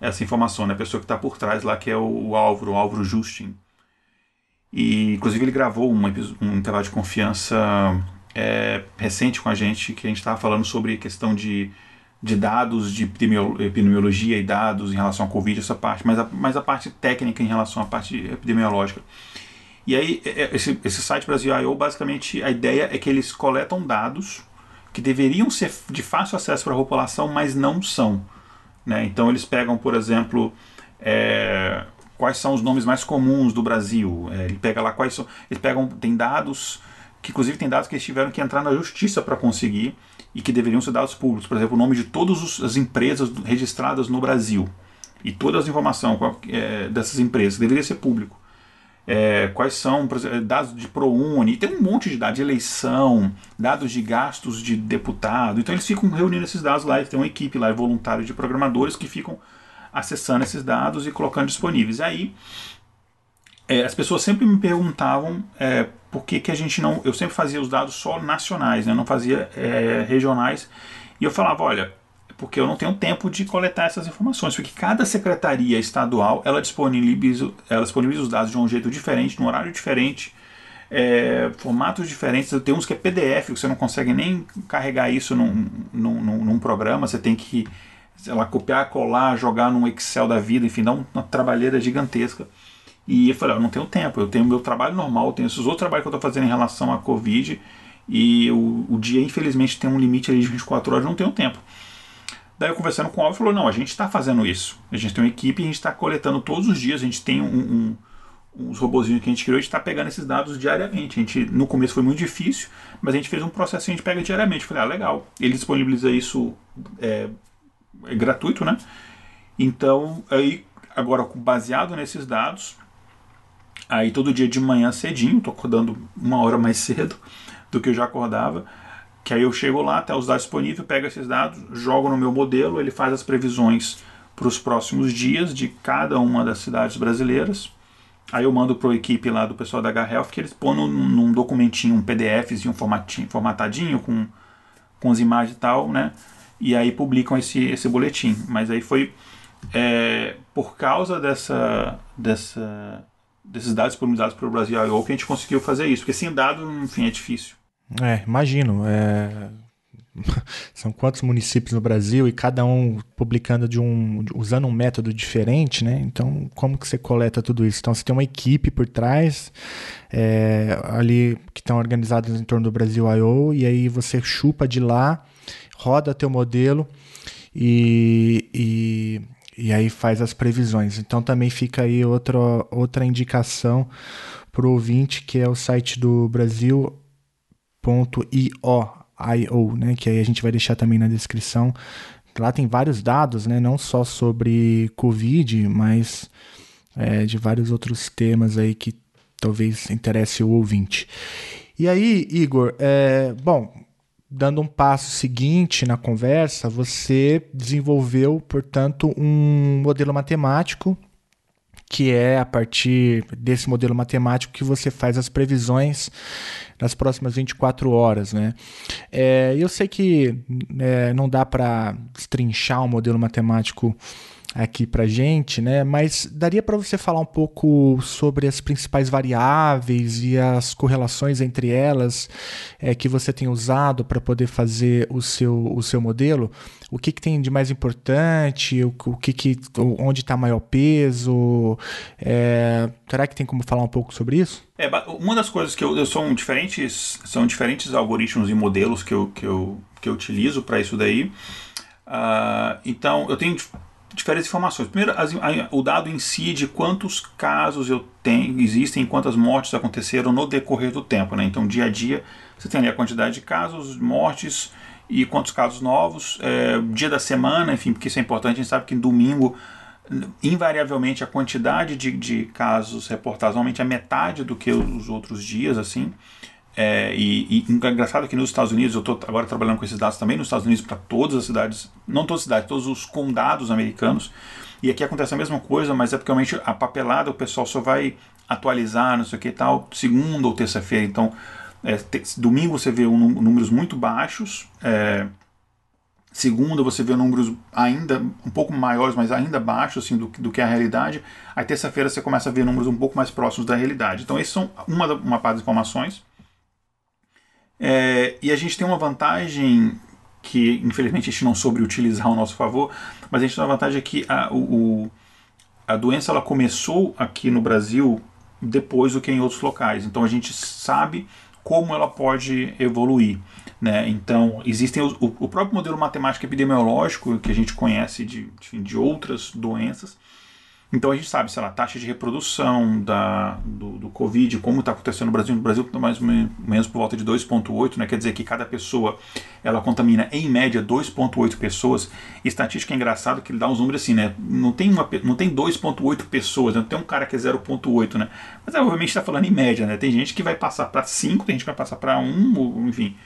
essa informação, né, a pessoa que está por trás lá, que é o, o Álvaro, o Álvaro Justin. E, inclusive, ele gravou um, um intervalo de confiança é, recente com a gente, que a gente estava falando sobre questão de de dados de epidemiologia e dados em relação à Covid, essa parte, mas a, mas a parte técnica em relação à parte epidemiológica. E aí, é, é, esse, esse site Brasil.io, basicamente, a ideia é que eles coletam dados que deveriam ser de fácil acesso para a população, mas não são. Né? Então, eles pegam, por exemplo, é, quais são os nomes mais comuns do Brasil. É, ele pega lá quais são. Eles pegam, tem dados, que inclusive tem dados que eles tiveram que entrar na justiça para conseguir e que deveriam ser dados públicos. Por exemplo, o nome de todas as empresas registradas no Brasil e todas as informações é, dessas empresas deveria ser público. É, quais são dados de ProUni, tem um monte de dados de eleição, dados de gastos de deputado. Então eles ficam reunindo esses dados lá, tem uma equipe lá, voluntária de programadores que ficam acessando esses dados e colocando disponíveis. Aí é, as pessoas sempre me perguntavam é, por que, que a gente não. Eu sempre fazia os dados só nacionais, né? não fazia é, regionais. E eu falava: olha, porque eu não tenho tempo de coletar essas informações, porque cada secretaria estadual ela disponibiliza, ela disponibiliza os dados de um jeito diferente, num horário diferente. É, formatos diferentes. Tem uns que é PDF, que você não consegue nem carregar isso num, num, num, num programa, você tem que sei lá, copiar, colar, jogar num Excel da vida, enfim, dá uma trabalheira gigantesca. E eu falei, eu não tenho tempo, eu tenho meu trabalho normal, eu tenho esses outros trabalhos que eu estou fazendo em relação à Covid, e o, o dia, infelizmente, tem um limite ali de 24 horas, eu não tenho tempo. Daí eu conversando com o Alves, falou, não, a gente está fazendo isso. A gente tem uma equipe, a gente está coletando todos os dias, a gente tem um, um uns robozinhos que a gente criou, a gente está pegando esses dados diariamente. A gente, no começo foi muito difícil, mas a gente fez um processo e a gente pega diariamente. Eu falei, ah, legal. Ele disponibiliza isso é, é gratuito, né? Então, aí, agora baseado nesses dados, Aí todo dia de manhã cedinho, tô acordando uma hora mais cedo do que eu já acordava, que aí eu chego lá, até os dados disponíveis, pego esses dados, jogo no meu modelo, ele faz as previsões para os próximos dias de cada uma das cidades brasileiras. Aí eu mando para a equipe lá do pessoal da H-Health que eles põem num, num documentinho, um PDF, um formatinho, formatadinho com, com as imagens e tal, né? E aí publicam esse, esse boletim. Mas aí foi é, por causa dessa, dessa desses dados disponibilizados pelo Brasil I.O. que a gente conseguiu fazer isso, porque sem dado, enfim, é difícil. É, imagino. É... são quantos municípios no Brasil e cada um publicando de um usando um método diferente, né? Então, como que você coleta tudo isso? Então, você tem uma equipe por trás é, ali que estão organizados em torno do Brasil I.O. e aí você chupa de lá, roda teu modelo e, e, e aí faz as previsões. Então, também fica aí outra, outra indicação para o ouvinte que é o site do Brasil .io, né, que aí a gente vai deixar também na descrição. Lá tem vários dados, né, não só sobre Covid, mas é, de vários outros temas aí que talvez interesse o ouvinte. E aí, Igor, é, bom, dando um passo seguinte na conversa, você desenvolveu, portanto, um modelo matemático que é a partir desse modelo matemático que você faz as previsões nas próximas 24 horas, né? É, eu sei que é, não dá para destrinchar um modelo matemático aqui para gente, né? Mas daria para você falar um pouco sobre as principais variáveis e as correlações entre elas é, que você tem usado para poder fazer o seu, o seu modelo? O que, que tem de mais importante? O, o que, que onde está maior peso? É, será que tem como falar um pouco sobre isso? É, uma das coisas que eu, eu são diferentes são diferentes algoritmos e modelos que eu, que eu, que eu utilizo para isso daí. Uh, então eu tenho diferentes informações. Primeiro, as, a, o dado em si de quantos casos eu tenho, existem, quantas mortes aconteceram no decorrer do tempo. Né? Então, dia a dia, você tem ali a quantidade de casos, mortes e quantos casos novos, é, dia da semana, enfim, porque isso é importante. A gente sabe que em domingo, invariavelmente, a quantidade de, de casos reportados aumenta a metade do que os outros dias, assim. É, e, e engraçado que nos Estados Unidos, eu estou agora trabalhando com esses dados também nos Estados Unidos para todas as cidades, não todas as cidades, todos os condados americanos. E aqui acontece a mesma coisa, mas é porque realmente a papelada o pessoal só vai atualizar, não sei o que tal, segunda ou terça-feira. Então, é, te, domingo você vê um, números muito baixos, é, segunda você vê números ainda um pouco maiores, mas ainda baixos assim, do, do que a realidade. Aí terça-feira você começa a ver números um pouco mais próximos da realidade. Então, esses são uma, uma parte das informações. É, e a gente tem uma vantagem que, infelizmente, a gente não soube utilizar ao nosso favor, mas a gente tem uma vantagem que a, o, a doença ela começou aqui no Brasil depois do que em outros locais. Então a gente sabe como ela pode evoluir. Né? Então, existem o, o próprio modelo matemático epidemiológico que a gente conhece de, de outras doenças, então a gente sabe, sei lá, taxa de reprodução da, do, do Covid, como está acontecendo no Brasil. No Brasil está mais ou menos por volta de 2,8, né? quer dizer que cada pessoa ela contamina em média 2,8 pessoas. estatística é engraçado que ele dá uns números assim, né? Não tem, não tem 2,8 pessoas, né? não tem um cara que é 0,8, né? Mas é, obviamente está falando em média, né? Tem gente que vai passar para 5, tem gente que vai passar para 1, enfim.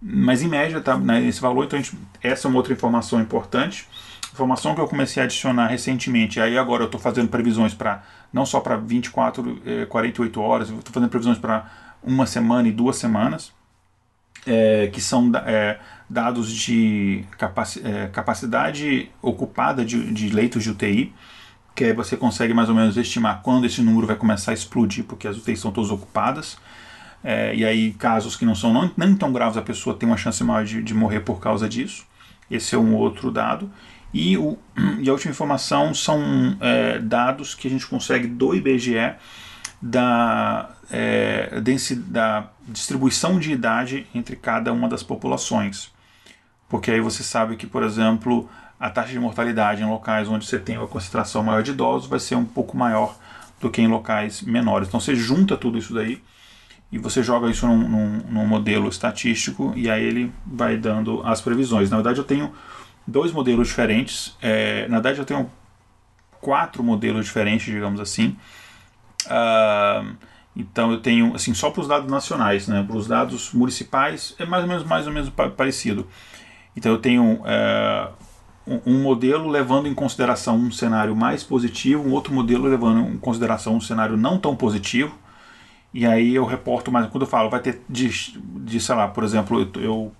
Mas em média está né, esse valor, então gente, essa é uma outra informação importante informação que eu comecei a adicionar recentemente, aí agora eu estou fazendo previsões para não só para 24, eh, 48 horas, estou fazendo previsões para uma semana e duas semanas, é, que são é, dados de capaci é, capacidade ocupada de, de, leitos de UTI, que aí você consegue mais ou menos estimar quando esse número vai começar a explodir, porque as UTIs estão todas ocupadas. É, e aí, casos que não são não, nem tão graves, a pessoa tem uma chance maior de, de morrer por causa disso. Esse é um outro dado. E, o, e a última informação são é, dados que a gente consegue do IBGE da, é, da distribuição de idade entre cada uma das populações. Porque aí você sabe que, por exemplo, a taxa de mortalidade em locais onde você tem uma concentração maior de idosos vai ser um pouco maior do que em locais menores. Então você junta tudo isso daí e você joga isso num, num, num modelo estatístico e aí ele vai dando as previsões. Na verdade, eu tenho dois modelos diferentes. É, na verdade, eu tenho quatro modelos diferentes, digamos assim. Uh, então eu tenho assim só para os dados nacionais, né? Para os dados municipais é mais ou menos mais ou menos parecido. Então eu tenho uh, um modelo levando em consideração um cenário mais positivo, um outro modelo levando em consideração um cenário não tão positivo. E aí eu reporto mais quando eu falo vai ter de, de sei lá, por exemplo, eu, eu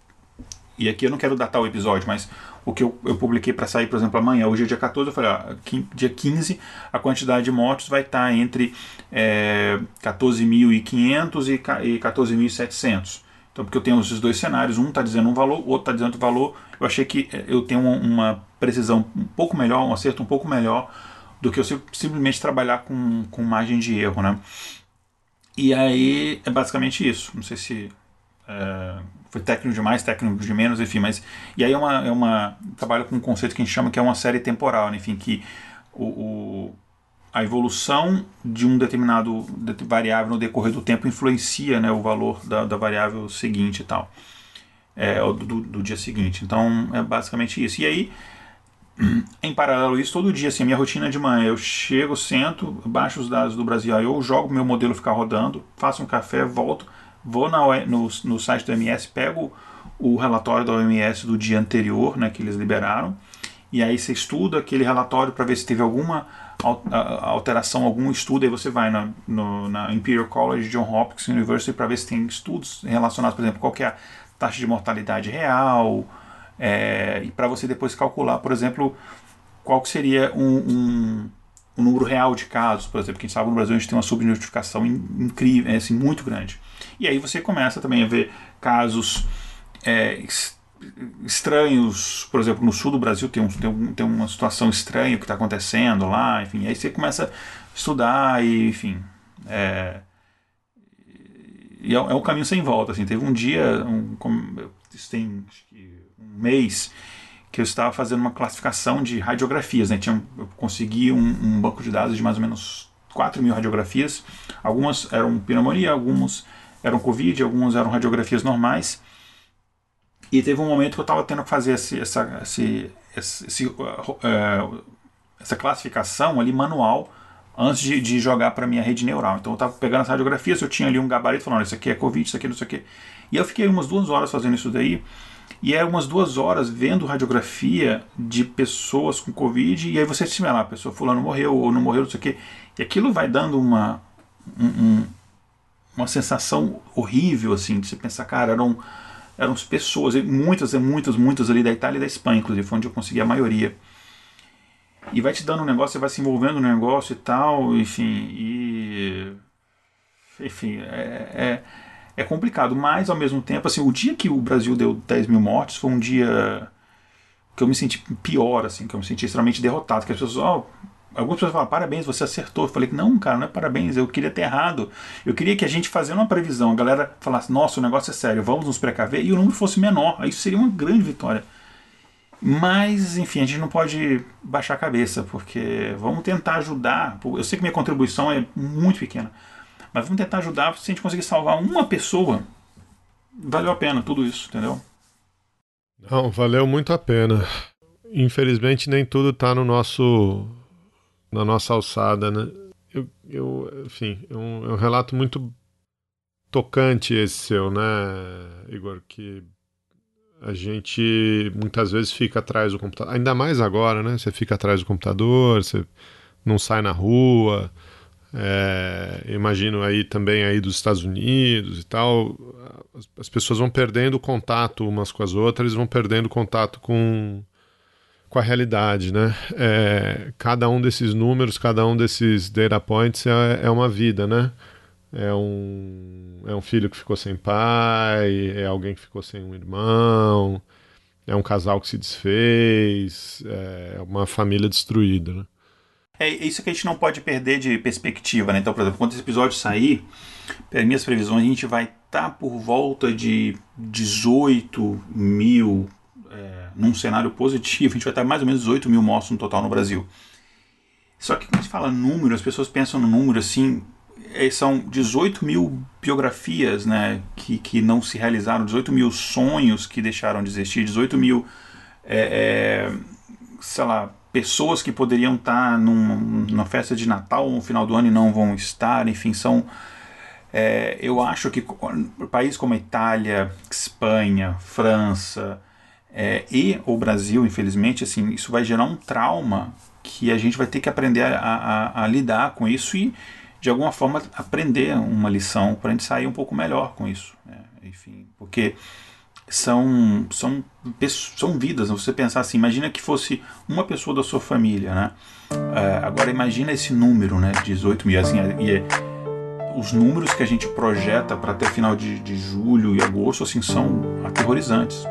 e aqui eu não quero datar o episódio, mas o que eu, eu publiquei para sair, por exemplo, amanhã, hoje é dia 14, eu falei, ó, dia 15, a quantidade de mortos vai estar tá entre é, 14.500 e 14.700. Então, porque eu tenho esses dois cenários, um está dizendo um valor, o outro está dizendo outro valor. Eu achei que eh, eu tenho uma precisão um pouco melhor, um acerto um pouco melhor do que eu simplesmente trabalhar com, com margem de erro, né? E aí é basicamente isso. Não sei se é, foi técnico demais, técnico de menos, enfim, mas. E aí é uma. É uma trabalha com um conceito que a gente chama que é uma série temporal, né? enfim, que o, o a evolução de um determinado variável no decorrer do tempo influencia né, o valor da, da variável seguinte e tal. É, do, do, dia seguinte. Então é basicamente isso. E aí, em paralelo a isso, todo dia, assim, a minha rotina de manhã, eu chego, sento, baixo os dados do Brasil, eu jogo meu modelo ficar rodando, faço um café, volto, vou na, no, no site do MS, pego o relatório da OMS do dia anterior, né, que eles liberaram, e aí você estuda aquele relatório para ver se teve alguma alteração, algum estudo, aí você vai na, no, na Imperial College, John Hopkins University para ver se tem estudos relacionados, por exemplo, qual é a taxa de mortalidade real, é, e para você depois calcular, por exemplo, qual que seria um, um, um, número real de casos, por exemplo, quem sabe no Brasil a gente tem uma subnotificação incrível, assim, muito grande. E aí você começa também a ver casos é, estranhos, por exemplo, no sul do Brasil tem, um, tem, um, tem uma situação estranha que está acontecendo lá, enfim, aí você começa a estudar e, enfim, é, e é, é um caminho sem volta, assim, teve um dia, um, isso tem um mês, que eu estava fazendo uma classificação de radiografias, né, tinha, eu consegui um, um banco de dados de mais ou menos 4 mil radiografias, algumas eram pneumonia, algumas eram Covid, algumas eram radiografias normais, e teve um momento que eu estava tendo que fazer esse, essa, esse, esse, uh, essa classificação ali manual antes de, de jogar para minha rede neural. Então eu estava pegando as radiografias, eu tinha ali um gabarito falando isso aqui é Covid, isso aqui não sei o quê. E eu fiquei umas duas horas fazendo isso daí. E é umas duas horas vendo radiografia de pessoas com Covid, e aí você se lá, a pessoa fulano morreu ou não morreu, não sei o quê. E aquilo vai dando uma, um, uma sensação horrível, assim, de você pensar, cara, eram eram pessoas, muitas, muitas, muitas ali da Itália e da Espanha, inclusive, foi onde eu consegui a maioria. E vai te dando um negócio, você vai se envolvendo no negócio e tal, enfim, e. Enfim, é, é, é complicado, mas ao mesmo tempo, assim, o dia que o Brasil deu 10 mil mortes foi um dia que eu me senti pior, assim, que eu me senti extremamente derrotado, que as pessoas, oh, Algumas pessoas falam, parabéns, você acertou. Eu falei, não, cara, não é parabéns, eu queria ter errado. Eu queria que a gente fazendo uma previsão, a galera falasse, nossa, o negócio é sério, vamos nos precaver, e o número fosse menor. Aí isso seria uma grande vitória. Mas, enfim, a gente não pode baixar a cabeça, porque vamos tentar ajudar. Eu sei que minha contribuição é muito pequena, mas vamos tentar ajudar. Se a gente conseguir salvar uma pessoa, valeu a pena tudo isso, entendeu? Não, valeu muito a pena. Infelizmente, nem tudo está no nosso na nossa alçada, né? Eu, eu enfim, é um, é um relato muito tocante esse seu, né, Igor? Que a gente muitas vezes fica atrás do computador, ainda mais agora, né? Você fica atrás do computador, você não sai na rua. É, imagino aí também aí dos Estados Unidos e tal, as, as pessoas vão perdendo contato umas com as outras, vão perdendo contato com com a realidade, né? É, cada um desses números, cada um desses data points é, é uma vida, né? É um, é um filho que ficou sem pai, é alguém que ficou sem um irmão, é um casal que se desfez, é uma família destruída, né? É isso que a gente não pode perder de perspectiva, né? Então, por exemplo, quando esse episódio sair, pelas minhas previsões, a gente vai estar tá por volta de 18 mil num cenário positivo, a gente vai estar mais ou menos 18 mil mortos no total no Brasil. Só que quando gente fala número, as pessoas pensam no número assim, é, são 18 mil biografias né, que, que não se realizaram, 18 mil sonhos que deixaram de existir, 18 mil, é, é, sei lá, pessoas que poderiam estar num, numa festa de Natal no final do ano e não vão estar, enfim, são. É, eu acho que países como Itália, Espanha, França, é, e o Brasil, infelizmente, assim, isso vai gerar um trauma que a gente vai ter que aprender a, a, a lidar com isso e, de alguma forma, aprender uma lição para a gente sair um pouco melhor com isso. Né? Enfim, porque são, são, são vidas. Né? Você pensar assim, imagina que fosse uma pessoa da sua família, né? É, agora imagina esse número, né? 18 mil, assim, e, os números que a gente projeta para até final de, de julho e agosto assim são aterrorizantes.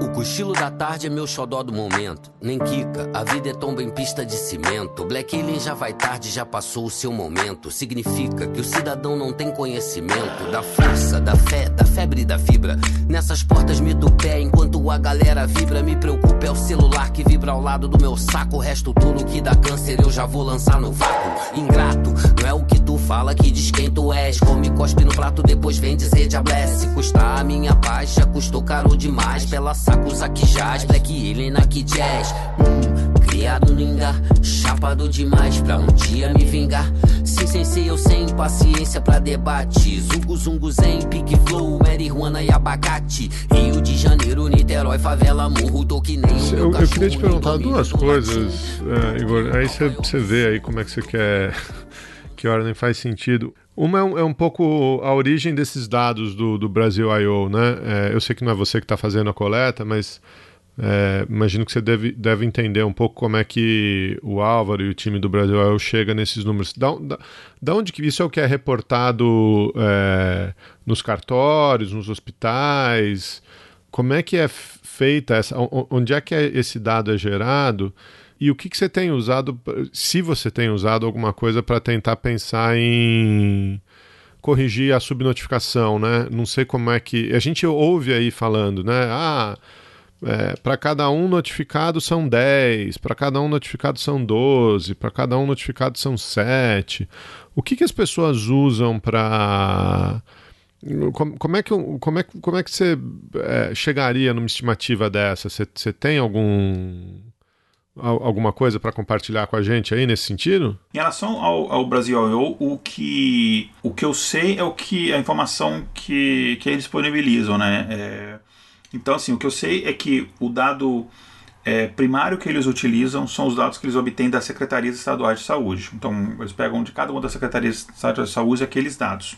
O cochilo da tarde é meu xodó do momento. Nem quica, a vida é tomba em pista de cimento. Black Alien já vai tarde, já passou o seu momento. Significa que o cidadão não tem conhecimento da força, da fé, da febre e da fibra. Nessas portas me do pé enquanto a galera vibra. Me preocupa é o celular que vibra ao lado do meu saco. O resto tudo que dá câncer eu já vou lançar no vácuo. Ingrato, não é o que tu fala que diz quem tu és. Come, cospe no prato, depois vem dizer de Se custar a minha já custou caro demais pela sacos aqui jazz, Black Alien aqui jazz. Hum, criado no engar, chapado demais pra um dia me vingar. Sim, sensei, eu sem paciência pra debate. Zungo, zungo, zen, pique flow, marihuana e abacate. Rio de Janeiro, Niterói, favela, morro, tô que nem Eu, eu queria te perguntar duas coisas, uh, Igor. Aí você vê aí como é que você quer. Que ordem faz sentido. Uma é um, é um, pouco a origem desses dados do, do Brasil I.O., né? É, eu sei que não é você que está fazendo a coleta, mas é, imagino que você deve, deve entender um pouco como é que o Álvaro e o time do Brasil I.O. chega nesses números. Da, da, da, onde que isso é o que é reportado é, nos cartórios, nos hospitais? Como é que é feita essa... Onde é que é, esse dado é gerado? E o que, que você tem usado, se você tem usado alguma coisa para tentar pensar em corrigir a subnotificação, né? Não sei como é que. A gente ouve aí falando, né? Ah, é, para cada um notificado são 10, para cada um notificado são 12, para cada um notificado são 7. O que, que as pessoas usam para. Como, como, é que, como, é, como é que você é, chegaria numa estimativa dessa? Você, você tem algum alguma coisa para compartilhar com a gente aí nesse sentido? Em relação ao, ao Brasil I.O., o que, o que eu sei é o que a informação que, que eles disponibilizam, né? É, então, assim, o que eu sei é que o dado é, primário que eles utilizam são os dados que eles obtêm das secretarias estaduais de saúde. Então, eles pegam de cada uma das secretarias estaduais de saúde aqueles dados.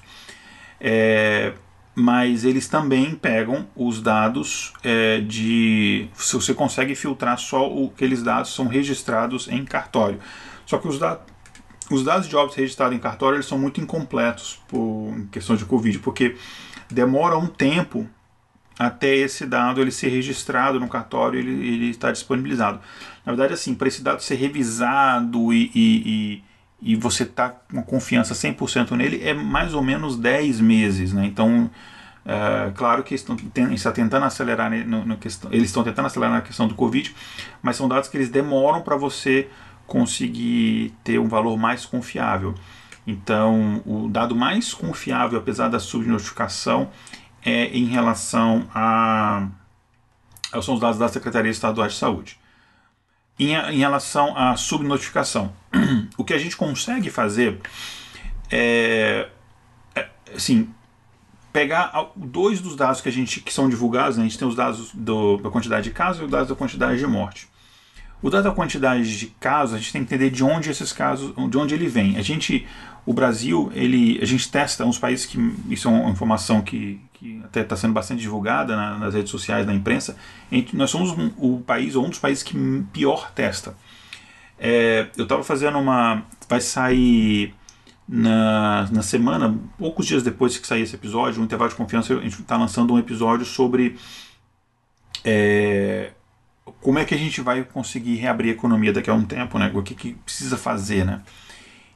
É, mas eles também pegam os dados é, de. Se você consegue filtrar só aqueles dados são registrados em cartório. Só que os, da, os dados de óbito registrados em cartório eles são muito incompletos por em questão de Covid, porque demora um tempo até esse dado ele ser registrado no cartório ele, ele está disponibilizado. Na verdade, assim, para esse dado ser revisado e, e, e e você está com confiança 100% nele, é mais ou menos 10 meses. Né? Então, é, claro que estão, está tentando acelerar no, no questão, eles estão tentando acelerar na questão do Covid, mas são dados que eles demoram para você conseguir ter um valor mais confiável. Então, o dado mais confiável, apesar da subnotificação, é em relação a são os dados da Secretaria Estadual de Saúde. Em, em relação à subnotificação, o que a gente consegue fazer é, é assim, pegar dois dos dados que a gente que são divulgados, né? a gente tem os dados do, da quantidade de casos e os dados da quantidade de morte. O dado da quantidade de casos, a gente tem que entender de onde esses casos, de onde ele vem. A gente, o Brasil, ele, a gente testa uns países que isso é uma informação que, que até está sendo bastante divulgada na, nas redes sociais, na imprensa. Gente, nós somos um, o país ou um dos países que pior testa. É, eu estava fazendo uma. Vai sair na, na semana, poucos dias depois que sair esse episódio, no intervalo de confiança, a gente está lançando um episódio sobre é, como é que a gente vai conseguir reabrir a economia daqui a um tempo, né? O que, que precisa fazer, né?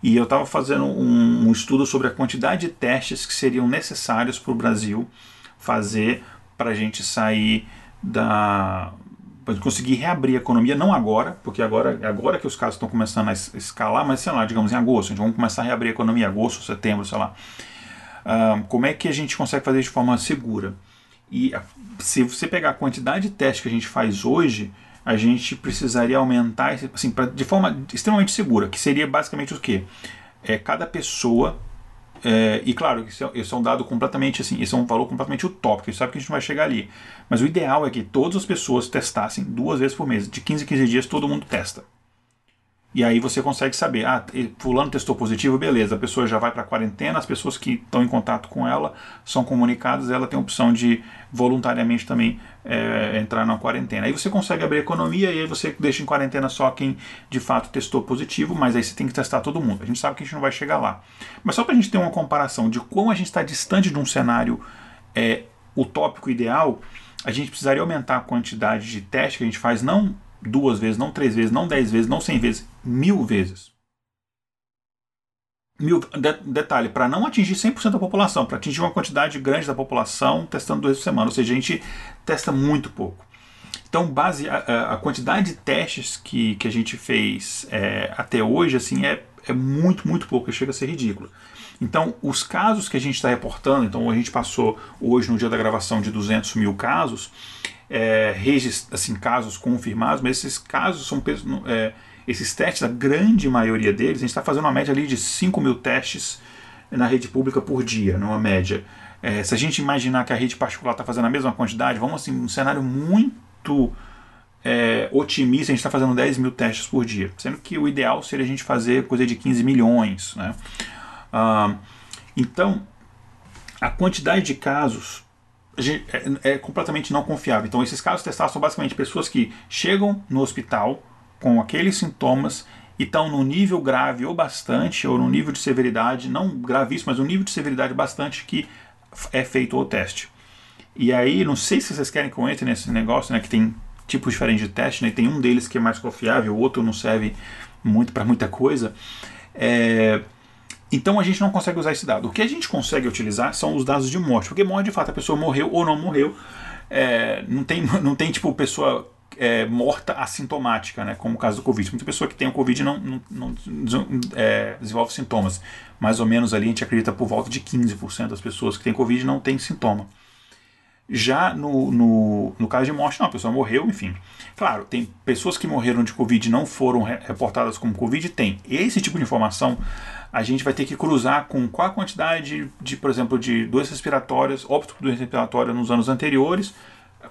E eu estava fazendo um, um, estudo sobre a quantidade de testes que seriam necessários para o Brasil fazer para a gente sair da, para conseguir reabrir a economia, não agora, porque agora, agora que os casos estão começando a escalar, mas sei lá, digamos em agosto, a gente vai começar a reabrir a economia agosto, setembro, sei lá. Uh, como é que a gente consegue fazer de forma segura? E se você pegar a quantidade de testes que a gente faz hoje, a gente precisaria aumentar assim, pra, de forma extremamente segura, que seria basicamente o quê? É, cada pessoa é, e claro, isso é, isso é, um dado completamente assim, isso é um valor completamente utópico, a gente sabe que a gente não vai chegar ali. Mas o ideal é que todas as pessoas testassem duas vezes por mês, de 15 em 15 dias todo mundo testa. E aí você consegue saber, ah, fulano testou positivo, beleza, a pessoa já vai para quarentena, as pessoas que estão em contato com ela são comunicadas, ela tem a opção de voluntariamente também é, entrar na quarentena. Aí você consegue abrir a economia e aí você deixa em quarentena só quem de fato testou positivo, mas aí você tem que testar todo mundo. A gente sabe que a gente não vai chegar lá. Mas só para a gente ter uma comparação de como a gente está distante de um cenário é, utópico ideal, a gente precisaria aumentar a quantidade de testes que a gente faz, não duas vezes, não três vezes, não dez vezes, não cem vezes, mil vezes. Mil, de, detalhe, para não atingir 100% da população, para atingir uma quantidade grande da população, testando duas por semana. Ou seja, a gente testa muito pouco. Então, base a, a quantidade de testes que, que a gente fez é, até hoje assim é, é muito, muito pouco, chega a ser ridículo. Então, os casos que a gente está reportando, então a gente passou hoje, no dia da gravação, de 200 mil casos, é, assim, casos confirmados, mas esses casos são é, esses testes, a grande maioria deles, a gente está fazendo uma média ali de 5 mil testes na rede pública por dia, numa média. É, se a gente imaginar que a rede particular está fazendo a mesma quantidade, vamos assim, um cenário muito é, otimista, a gente está fazendo 10 mil testes por dia, sendo que o ideal seria a gente fazer coisa de 15 milhões. Né? Ah, então, a quantidade de casos é, é, completamente não confiável. Então, esses casos testados são basicamente pessoas que chegam no hospital com aqueles sintomas e estão no nível grave ou bastante, ou no nível de severidade, não gravíssimo, mas um nível de severidade bastante que é feito o teste. E aí, não sei se vocês querem que eu entre nesse negócio, né, que tem tipos diferentes de teste, né, tem um deles que é mais confiável, o outro não serve muito para muita coisa. É, então a gente não consegue usar esse dado. O que a gente consegue utilizar são os dados de morte, porque morte de fato a pessoa morreu ou não morreu. É, não, tem, não tem tipo pessoa é, morta assintomática, né, como o caso do Covid. Muita pessoa que tem o Covid não, não, não é, desenvolve sintomas. Mais ou menos ali a gente acredita por volta de 15% das pessoas que têm Covid não tem sintoma. Já no, no, no caso de morte, não, a pessoa morreu, enfim. Claro, tem pessoas que morreram de Covid e não foram reportadas como Covid, tem. Esse tipo de informação a gente vai ter que cruzar com qual a quantidade de, por exemplo, de doenças respiratórias, óbito por doença respiratória nos anos anteriores,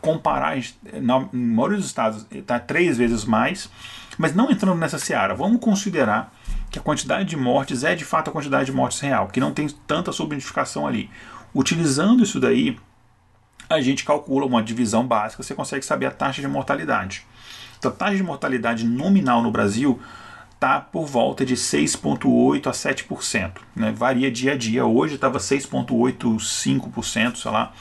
comparar, na maioria dos estados está três vezes mais, mas não entrando nessa seara, vamos considerar que a quantidade de mortes é de fato a quantidade de mortes real, que não tem tanta subnotificação ali. Utilizando isso daí, a gente calcula uma divisão básica, você consegue saber a taxa de mortalidade. Então, a taxa de mortalidade nominal no Brasil está por volta de 6,8% a 7%. Né? Varia dia a dia. Hoje estava 6,85%, sei lá.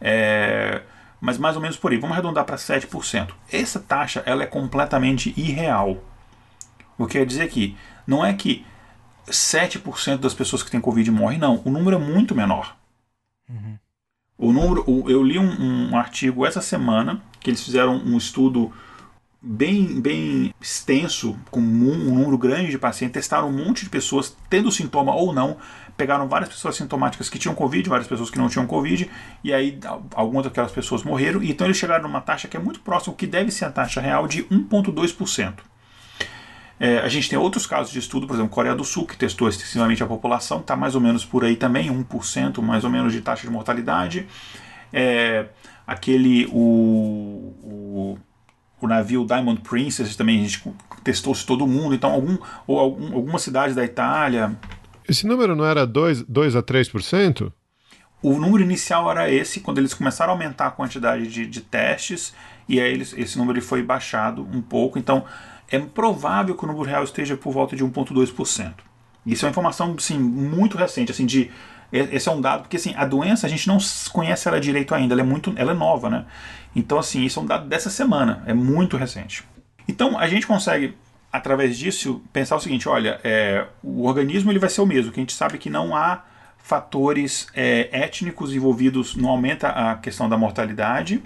É, mas mais ou menos por aí. Vamos arredondar para 7%. Essa taxa ela é completamente irreal. O que quer dizer que não é que 7% das pessoas que têm Covid morrem, não. O número é muito menor. Uhum. O número, eu li um, um artigo essa semana que eles fizeram um estudo bem, bem extenso, com um, número grande de pacientes, testaram um monte de pessoas tendo sintoma ou não, pegaram várias pessoas sintomáticas que tinham Covid, várias pessoas que não tinham Covid, e aí algumas daquelas pessoas morreram, e então eles chegaram numa taxa que é muito próxima, que deve ser a taxa real, de 1,2%. É, a gente tem outros casos de estudo, por exemplo, Coreia do Sul, que testou extensivamente a população, está mais ou menos por aí também, 1% mais ou menos de taxa de mortalidade. É, aquele, o, o o navio Diamond Princess também a gente testou se todo mundo, então algum, ou algum, alguma cidade da Itália. Esse número não era 2, 2 a 3%? O número inicial era esse, quando eles começaram a aumentar a quantidade de, de testes, e aí eles, esse número foi baixado um pouco. Então é provável que o número real esteja por volta de 1,2%. Isso é uma informação sim, muito recente, assim, de esse é um dado, porque assim, a doença a gente não conhece ela direito ainda, ela é muito, ela é nova, né? Então, assim, isso é um dado dessa semana, é muito recente. Então, a gente consegue, através disso, pensar o seguinte: olha, é, o organismo ele vai ser o mesmo, que a gente sabe que não há fatores é, étnicos envolvidos, não aumenta a questão da mortalidade.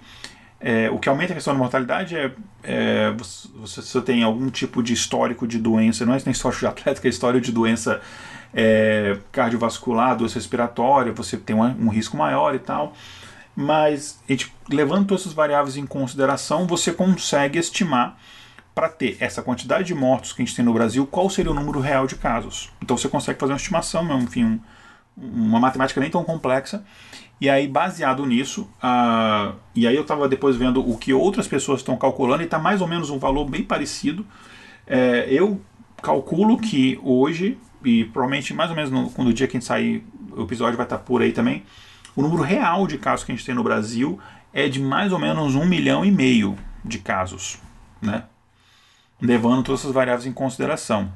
É, o que aumenta a questão da mortalidade é, é você, você, tem algum tipo de histórico de doença, não é nem histórico de atlética, é história de doença é, cardiovascular, doença respiratória, você tem um, um risco maior e tal mas a gente, levando todas essas variáveis em consideração, você consegue estimar para ter essa quantidade de mortos que a gente tem no Brasil, qual seria o número real de casos. Então você consegue fazer uma estimação, enfim, um, uma matemática nem tão complexa. E aí, baseado nisso, uh, e aí eu estava depois vendo o que outras pessoas estão calculando e está mais ou menos um valor bem parecido. É, eu calculo que hoje, e provavelmente mais ou menos no, quando o dia que a gente sair, o episódio vai estar por aí também, o número real de casos que a gente tem no Brasil é de mais ou menos um milhão e meio de casos, né? Levando todas essas variáveis em consideração.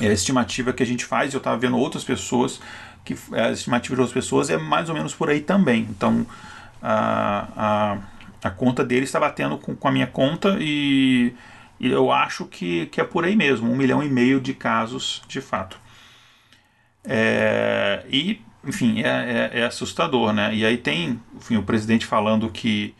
É a estimativa que a gente faz, eu estava vendo outras pessoas, que a estimativa de outras pessoas é mais ou menos por aí também. Então, a, a, a conta dele está batendo com, com a minha conta e, e, eu acho que, que é por aí mesmo, um milhão e meio de casos de fato. É, e, enfim, é, é, é, assustador, né? E aí tem enfim, o presidente falando que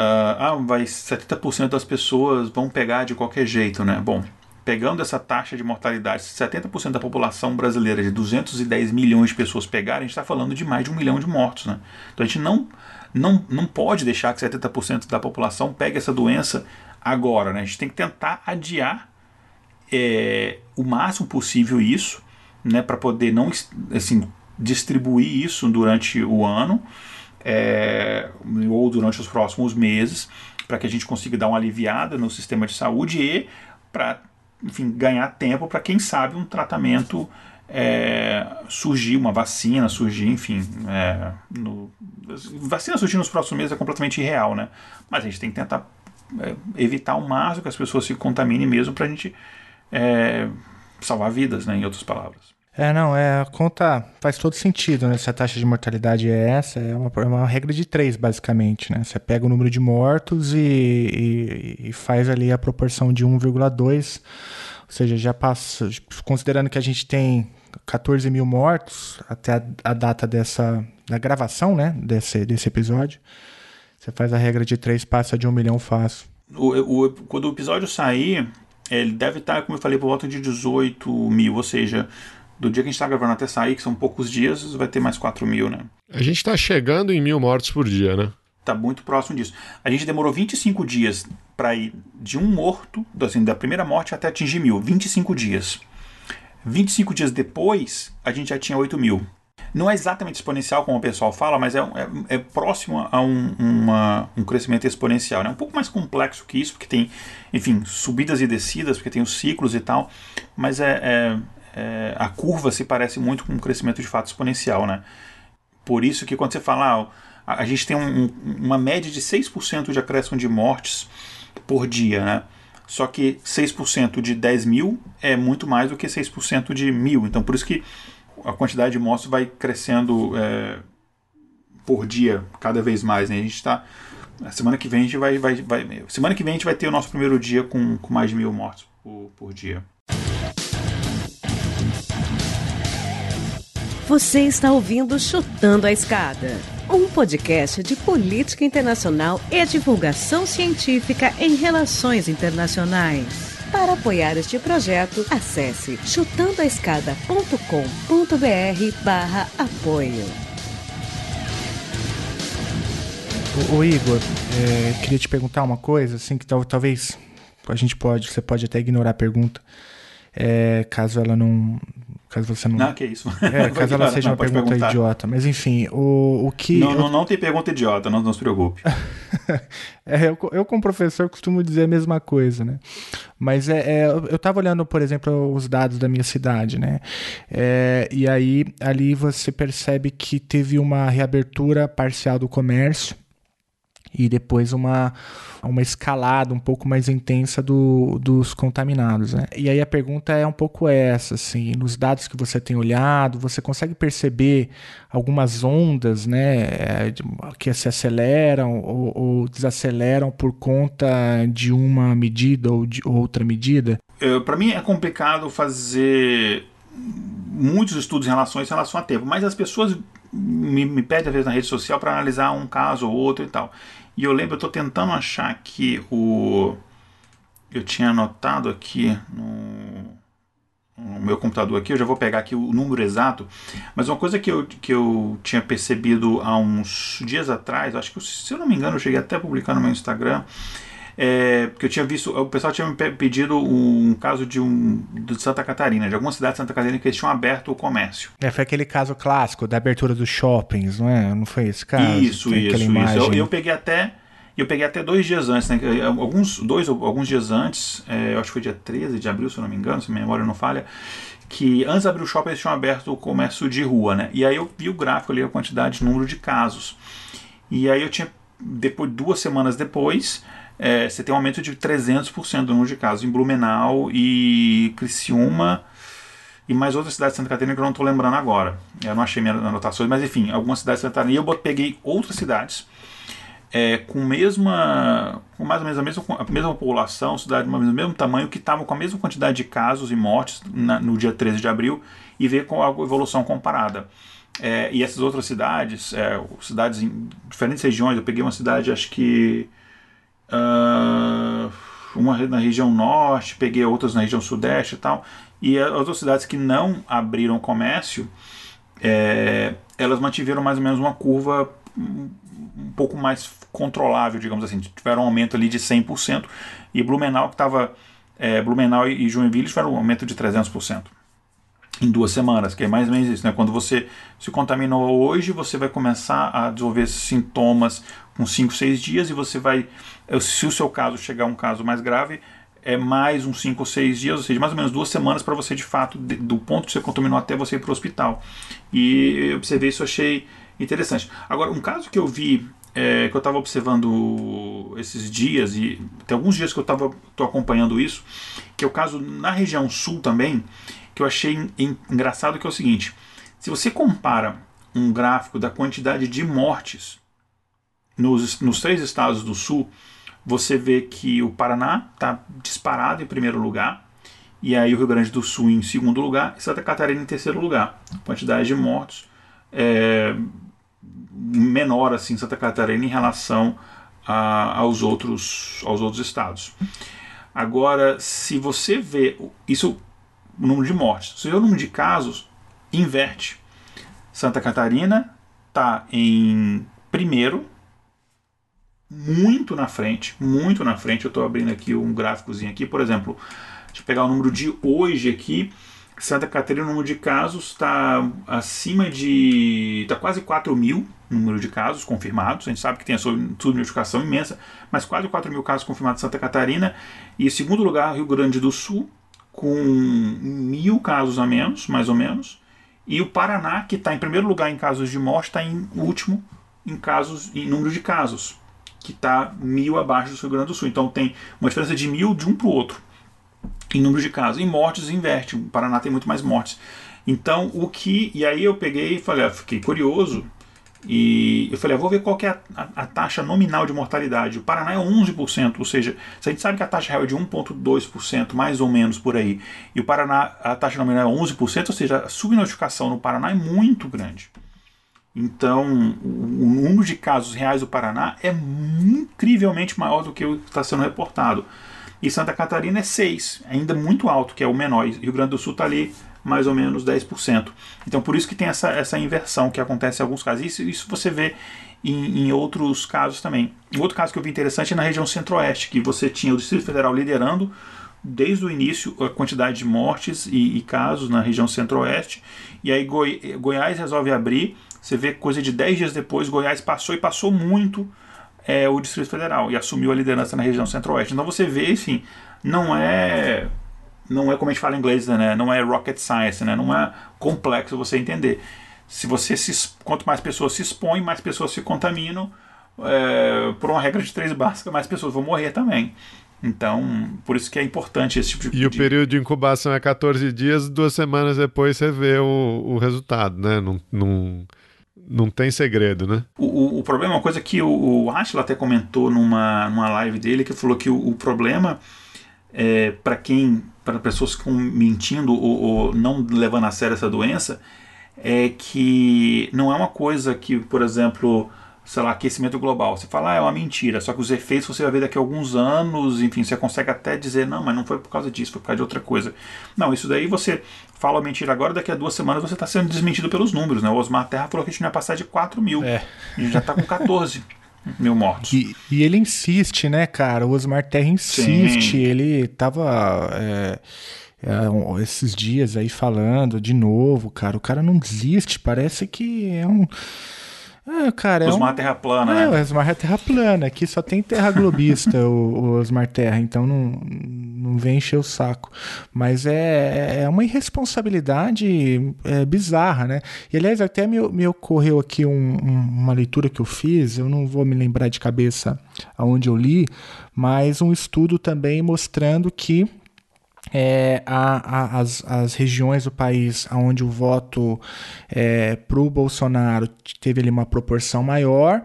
ah, vai 70% das pessoas vão pegar de qualquer jeito, né? Bom, pegando essa taxa de mortalidade, se 70% da população brasileira de 210 milhões de pessoas pegarem, a gente está falando de mais de um milhão de mortos, né? Então a gente não, não, não pode deixar que 70% da população pegue essa doença agora, né? A gente tem que tentar adiar é, o máximo possível isso, né? Para poder não, assim, distribuir isso durante o ano é, ou durante os próximos meses, para que a gente consiga dar uma aliviada no sistema de saúde e para enfim, ganhar tempo para quem sabe um tratamento é, surgir, uma vacina surgir, enfim. É, no, vacina surgir nos próximos meses é completamente irreal, né? Mas a gente tem que tentar é, evitar o máximo que as pessoas se contaminem mesmo para a gente é, salvar vidas, né? Em outras palavras. É, não, é, a conta faz todo sentido, né? Se a taxa de mortalidade é essa, é uma, é uma regra de três, basicamente, né? Você pega o número de mortos e, e, e faz ali a proporção de 1,2, ou seja, já passa, considerando que a gente tem 14 mil mortos até a, a, data dessa, da gravação, né? Desse, desse episódio, você faz a regra de três, passa de um milhão fácil. O, o, quando o episódio sair, ele deve estar, como eu falei, por volta de 18 mil, ou seja do dia que a gente está gravando até sair, que são poucos dias, vai ter mais 4 mil, né? A gente está chegando em mil mortes por dia, né? Está muito próximo disso. A gente demorou 25 dias para ir de um morto, assim, da primeira morte até atingir mil. 25 dias. 25 dias depois, a gente já tinha 8 mil. Não é exatamente exponencial, como o pessoal fala, mas é, é, é próximo a um, uma, um crescimento exponencial. É né? um pouco mais complexo que isso, porque tem, enfim, subidas e descidas, porque tem os ciclos e tal, mas é, é é, a curva se parece muito com um crescimento de fato exponencial, né? Por isso que quando você fala, ah, a, gente tem um, uma média de 6% de acréscimo de mortes por dia, né? Só que 6% de 10 mil é muito mais do que 6% de mil. Então, por isso que a quantidade de mortes vai crescendo é, por dia cada vez mais. Né? A gente está. Semana que vem a gente vai, vai, vai. Semana que vem a gente vai ter o nosso primeiro dia com, com mais de mil mortes por, por dia. Você está ouvindo Chutando a Escada, um podcast de política internacional e divulgação científica em relações internacionais. Para apoiar este projeto, acesse chutandoaescada.com.br barra apoio. Ô, Igor, é, queria te perguntar uma coisa, assim, que talvez a gente pode, você pode até ignorar a pergunta, é, caso ela não, Caso você não. Não, que isso. É, caso ela seja não, uma pergunta perguntar. idiota. Mas enfim, o, o que. Não, não, não tem pergunta idiota, não, não se preocupe. é, eu, eu, como professor, costumo dizer a mesma coisa, né? Mas é, é eu estava olhando, por exemplo, os dados da minha cidade, né? É, e aí, ali você percebe que teve uma reabertura parcial do comércio e depois uma, uma escalada um pouco mais intensa do, dos contaminados. Né? E aí a pergunta é um pouco essa, assim, nos dados que você tem olhado, você consegue perceber algumas ondas né, que se aceleram ou, ou desaceleram por conta de uma medida ou de outra medida? Para mim é complicado fazer muitos estudos em relação a isso, em relação a tempo, mas as pessoas me, me pedem às vezes na rede social para analisar um caso ou outro e tal. E eu lembro, eu estou tentando achar aqui o. Eu tinha anotado aqui no, no, meu computador aqui, eu já vou pegar aqui o número exato. Mas uma coisa que eu, que eu tinha percebido há uns dias atrás, acho que se eu não me engano, eu cheguei até a publicar no meu Instagram é, porque eu tinha visto, o pessoal tinha me pedido um caso de um de Santa Catarina, de alguma cidade de Santa Catarina que eles tinham aberto o comércio. É, foi aquele caso clássico da abertura dos shoppings, não é? Não foi esse caso? Isso, Tem isso, isso. Eu, eu, peguei até eu peguei até dois dias antes, né? Alguns, dois, alguns dias antes, é, eu acho que foi dia 13 de abril, se eu não me engano, se minha memória não falha, que antes de abrir o shopping eles tinham aberto o comércio de rua, né? E aí eu vi o gráfico ali, a quantidade, número de casos. E aí eu tinha, depois, duas semanas depois, é, você tem um aumento de 300% do número de casos em Blumenau e Criciúma e mais outras cidades de Santa Catarina que eu não estou lembrando agora. Eu não achei minhas anotações, mas enfim, algumas cidades de Santa Catarina. E eu peguei outras cidades é, com, mesma, com mais ou menos a mesma, a mesma população, cidade do mesmo tamanho, que estavam com a mesma quantidade de casos e mortes na, no dia 13 de abril e ver com a evolução comparada. É, e essas outras cidades, é, cidades em diferentes regiões, eu peguei uma cidade, acho que. Uh, uma na região norte, peguei outras na região sudeste e tal. E as outras cidades que não abriram comércio, é, elas mantiveram mais ou menos uma curva um pouco mais controlável, digamos assim. Tiveram um aumento ali de 100%. E Blumenau, que estava. É, Blumenau e Joinville tiveram um aumento de 300% em duas semanas, que é mais ou menos isso, né? Quando você se contaminou hoje, você vai começar a desenvolver sintomas com 5, 6 dias e você vai, se o seu caso chegar a um caso mais grave, é mais uns 5 ou 6 dias, ou seja, mais ou menos duas semanas para você de fato, do ponto que você contaminou até você ir para o hospital. E eu observei isso, achei interessante. Agora, um caso que eu vi, é, que eu estava observando esses dias, e tem alguns dias que eu estava acompanhando isso, que é o caso na região sul também, que eu achei engraçado, que é o seguinte: se você compara um gráfico da quantidade de mortes nos, nos três estados do sul, você vê que o Paraná está disparado em primeiro lugar, e aí o Rio Grande do Sul em segundo lugar, e Santa Catarina em terceiro lugar. Quantidade de mortos é, menor assim Santa Catarina em relação a, aos, outros, aos outros estados. Agora, se você vê isso, o número de mortes, se vê o número de casos, inverte. Santa Catarina está em primeiro, muito na frente, muito na frente. Eu estou abrindo aqui um gráficozinho aqui, por exemplo, deixa eu pegar o número de hoje aqui. Santa Catarina, o número de casos está acima de. está quase 4 mil número de casos confirmados. A gente sabe que tem a subnotificação imensa, mas quase 4 mil casos confirmados em Santa Catarina. E em segundo lugar, Rio Grande do Sul, com mil casos a menos, mais ou menos. E o Paraná, que está em primeiro lugar em casos de morte, está em último em casos, em número de casos, que está mil abaixo do Rio Grande do Sul. Então tem uma diferença de mil de um para o outro em número de casos. Em mortes, inverte. O Paraná tem muito mais mortes. Então, o que. E aí eu peguei e falei, ah, fiquei curioso. E eu falei, ah, vou ver qual é a, a, a, taxa nominal de mortalidade. O Paraná é 11%, ou seja, se a gente sabe que a taxa real é de 1,2%, mais ou menos por aí, e o Paraná, a taxa nominal é 11%, ou seja, a subnotificação no Paraná é muito grande. Então, o, número de casos reais do Paraná é incrivelmente maior do que o que está sendo reportado. E Santa Catarina é 6, ainda muito alto, que é o menor. E Rio Grande do Sul está ali mais ou menos 10%. Então por isso que tem essa, essa inversão que acontece em alguns casos. Isso, isso você vê em, em, outros casos também. Um outro caso que eu vi interessante é na região centro-oeste, que você tinha o Distrito Federal liderando desde o início a quantidade de mortes e, e casos na região centro-oeste. E aí Goi Goiás resolve abrir. Você vê coisa de 10 dias depois, Goiás passou e passou muito é, o Distrito Federal e assumiu a liderança na região centro-oeste. Então você vê, enfim, não é não é como a gente fala em inglês, né? Não é rocket science, né? Não é complexo você entender. Se você se, quanto mais pessoas se expõem, mais pessoas se contaminam. É, por uma regra de três básica, mais pessoas vão morrer também. Então, por isso que é importante esse tipo de. E o período de incubação é 14 dias, duas semanas depois você vê o, o resultado, né? Não, não, não tem segredo, né? O, o, o problema, uma coisa que o, o Ashla até comentou numa, numa live dele, que falou que o, o problema é, para quem, para pessoas que estão mentindo ou, ou, não levando a sério essa doença, é que não é uma coisa que, por exemplo, sei lá, aquecimento global. Você fala, ah, é uma mentira, só que os efeitos você vai ver daqui a alguns anos, enfim, você consegue até dizer, não, mas não foi por causa disso, foi por causa de outra coisa. Não, isso daí você fala mentira agora, daqui a duas semanas você está sendo desmentido pelos números, né? O Osmar Terra falou que a gente não ia passar de 4 mil. É. A gente já está com 14. mil mortos. E, e, ele insiste, né, cara? O Osmar Terra insiste. Sim. Ele tava. É, é, esses dias aí falando de novo, cara. O cara não desiste. Parece que é um. É, cara, o é Osmar um... Terra Plana, é, né? o Osmar é Terra Plana. Aqui só tem terra globista, o, o Osmar Terra, então não, não vem encher o saco. Mas é, é uma irresponsabilidade é, bizarra, né? E aliás, até me, me ocorreu aqui um, um, uma leitura que eu fiz, eu não vou me lembrar de cabeça aonde eu li, mas um estudo também mostrando que é, a, a, as, as regiões do país onde o voto é, para o Bolsonaro teve ali uma proporção maior,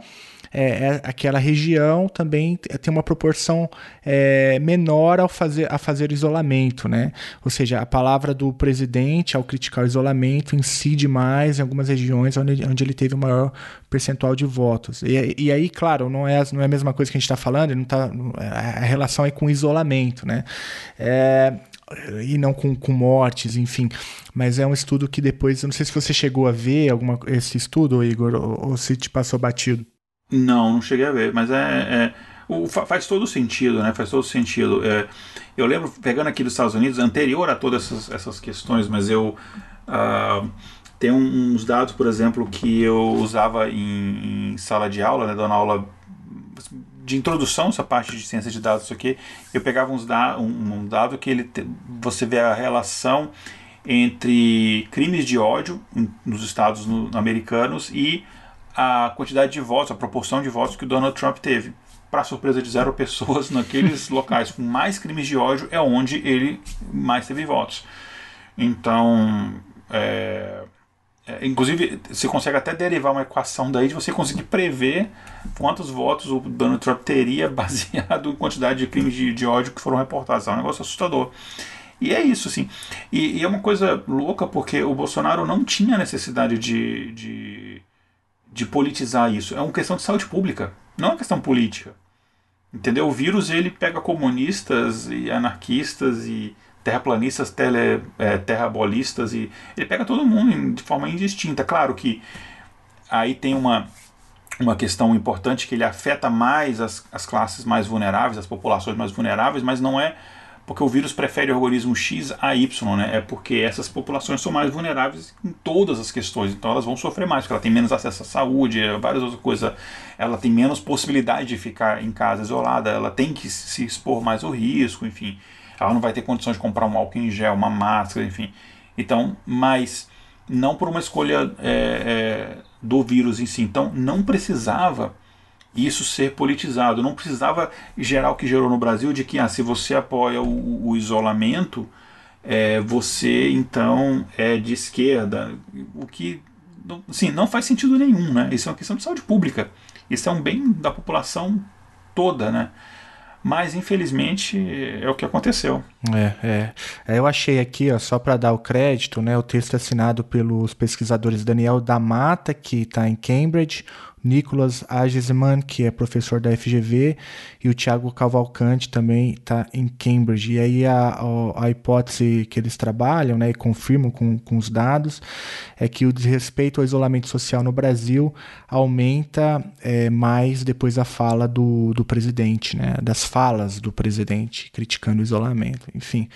é, é, aquela região também tem uma proporção é, menor ao fazer, a fazer isolamento, né? Ou seja, a palavra do presidente ao criticar o isolamento incide mais em algumas regiões onde, onde ele teve o maior percentual de votos. E, e aí, claro, não é, não é a mesma coisa que a gente está falando, não tá, a relação é com isolamento, né? É, e não com, com mortes, enfim. Mas é um estudo que depois, eu não sei se você chegou a ver alguma, esse estudo, Igor, ou, ou se te passou batido. Não, não cheguei a ver, mas é, é o, faz todo sentido, né? Faz todo sentido. É, eu lembro, pegando aqui dos Estados Unidos, anterior a todas essas, essas questões, mas eu uh, tenho uns dados, por exemplo, que eu usava em, em sala de aula, né? Dando aula de introdução essa parte de ciência de dados isso aqui eu pegava uns da, um, um dado que ele te, você vê a relação entre crimes de ódio nos estados no, americanos e a quantidade de votos, a proporção de votos que o Donald Trump teve. Para surpresa de zero pessoas, naqueles locais com mais crimes de ódio é onde ele mais teve votos. Então, é, é, inclusive, você consegue até derivar uma equação daí de você conseguir prever quantos votos o Donald Trump teria baseado em quantidade de crimes de, de ódio que foram reportados. É um negócio assustador. E é isso, assim. E, e, é uma coisa louca porque o Bolsonaro não tinha necessidade de, de, de politizar isso. É uma questão de saúde pública, não é uma questão política. Entendeu? O vírus ele pega comunistas e anarquistas e terraplanistas, tele, é, terrabolistas, e ele pega todo mundo de forma indistinta. Claro que aí tem uma, uma questão importante que ele afeta mais as, as classes mais vulneráveis, as populações mais vulneráveis, mas não é porque o vírus prefere o organismo X a Y, né? É porque essas populações são mais vulneráveis em todas as questões, então elas vão sofrer mais, porque ela tem menos acesso à saúde, várias outras coisas, ela tem menos possibilidade de ficar em casa isolada, ela tem que se expor mais ao risco, enfim ela não vai ter condições de comprar um álcool em gel, uma máscara, enfim. Então, mas não por uma escolha é, é, do vírus em si. Então, não precisava isso ser politizado, não precisava gerar o que gerou no Brasil de que ah, se você apoia o, o isolamento, é, você então é de esquerda, o que sim, não faz sentido nenhum, né? Isso é uma questão de saúde pública. Isso é um bem da população toda, né? Mas infelizmente é o que aconteceu. É, é. é eu achei aqui, ó, só para dar o crédito, né, o texto assinado pelos pesquisadores Daniel Damata, que está em Cambridge, Nicolas Agesman, que é professor da FGV, e o Tiago Cavalcante também está em Cambridge. E aí a, a, hipótese que eles trabalham né, e confirmam com, com os dados é que o desrespeito ao isolamento social no Brasil aumenta é, mais depois da fala do, do presidente, né, das falas do presidente criticando o isolamento. Enfim,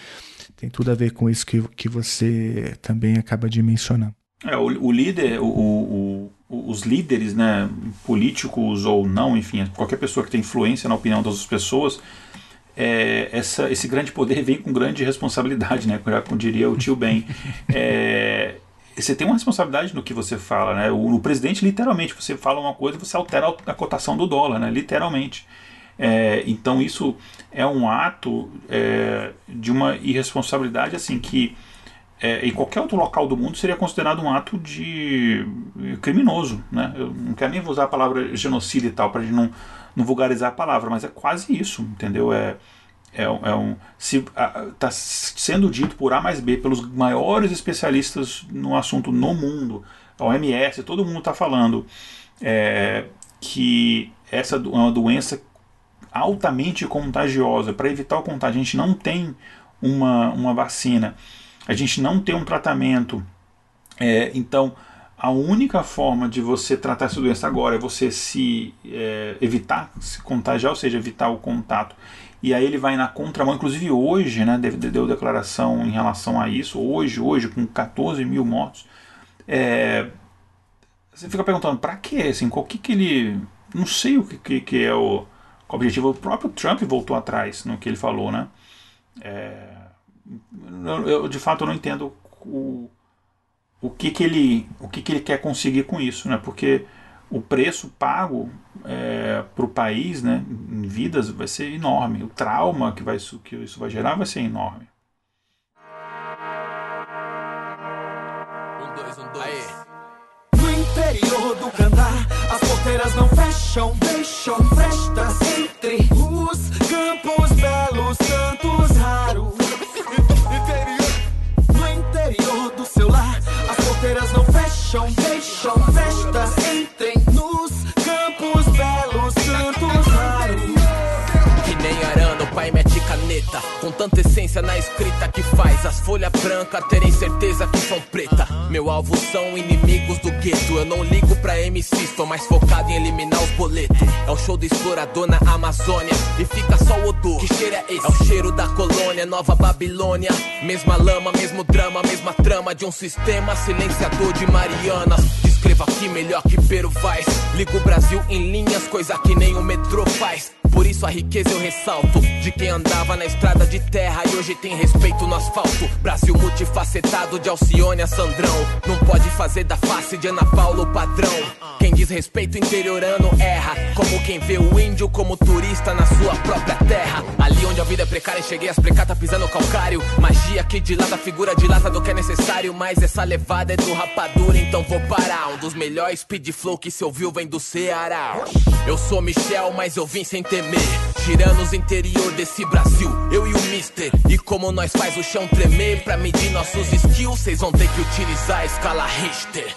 tem tudo a ver com isso que, que você também acaba de mencionar. É, o, o líder, o, o os líderes, né, políticos ou não, enfim, qualquer pessoa que tem influência na opinião das pessoas, é, essa, esse grande poder vem com grande responsabilidade, né, como diria o tio Ben. É, você tem uma responsabilidade no que você fala, né? O, o, presidente, literalmente, você fala uma coisa você altera a cotação do dólar, né? Literalmente. É, então isso é um ato é, de uma irresponsabilidade assim que é, em qualquer outro local do mundo seria considerado um ato de criminoso, né? Eu não quero nem usar a palavra genocídio e tal para não, não vulgarizar a palavra, mas é quase isso, entendeu? É, é, é um se está sendo dito por A mais B pelos maiores especialistas no assunto no mundo, a OMS, todo mundo está falando é, que essa é uma doença altamente contagiosa. Para evitar o contágio, a gente não tem uma, uma vacina a gente não tem um tratamento. É, então, a única forma de você tratar essa doença agora é você se é, evitar se contagiar, ou seja, evitar o contato. E aí ele vai na contramão, inclusive hoje, né, deu declaração em relação a isso, hoje, hoje, com 14 mil mortos. É, você fica perguntando, para quê? Assim, qual que, que ele. Não sei o que, que é o, o objetivo. O próprio Trump voltou atrás no que ele falou, né? É, eu, de fato, eu não entendo o, o que, que ele o que, que ele quer conseguir com isso, né? Porque o preço pago é, para o país, né, em vidas, vai ser enorme. O trauma que, vai, que isso vai gerar vai ser enorme. Um, dois, um, dois. No interior do Canadá, as porteiras não fecham, deixam frestas entre os campos belos, cantos raros. Interior do seu lar, as porteiras não fecham, deixam frestas entre Com tanta essência na escrita que faz as folhas brancas terem certeza que são preta. Meu alvo são inimigos do gueto. Eu não ligo pra MCs, tô mais focado em eliminar os boletos. É o show do explorador na Amazônia. E fica só o odor. Que cheiro é esse? É o cheiro da colônia, Nova Babilônia. Mesma lama, mesmo drama, mesma trama de um sistema silenciador de Marianas. Escreva aqui melhor que Pero faz. Ligo o Brasil em linhas, coisa que nem o metrô faz. Por isso a riqueza eu ressalto. De quem andava na estrada de terra E hoje tem respeito no asfalto. Brasil multifacetado de Alcione a Sandrão. Não pode fazer da face de Ana Paula o padrão. Quem diz respeito interiorano erra. Como quem vê o índio como turista na sua própria terra. Ali onde a vida é precária cheguei as precata pisando calcário. Magia que dilata a figura dilata do que é necessário. Mas essa levada é do rapadura então vou parar. Um dos melhores speed flow que se ouviu vem do Ceará. Eu sou Michel mas eu vim sem temer Tirando os interior desse Brasil, eu e o Mister. E como nós faz o chão tremer pra medir nossos skills, vocês vão ter que utilizar a escala Richter.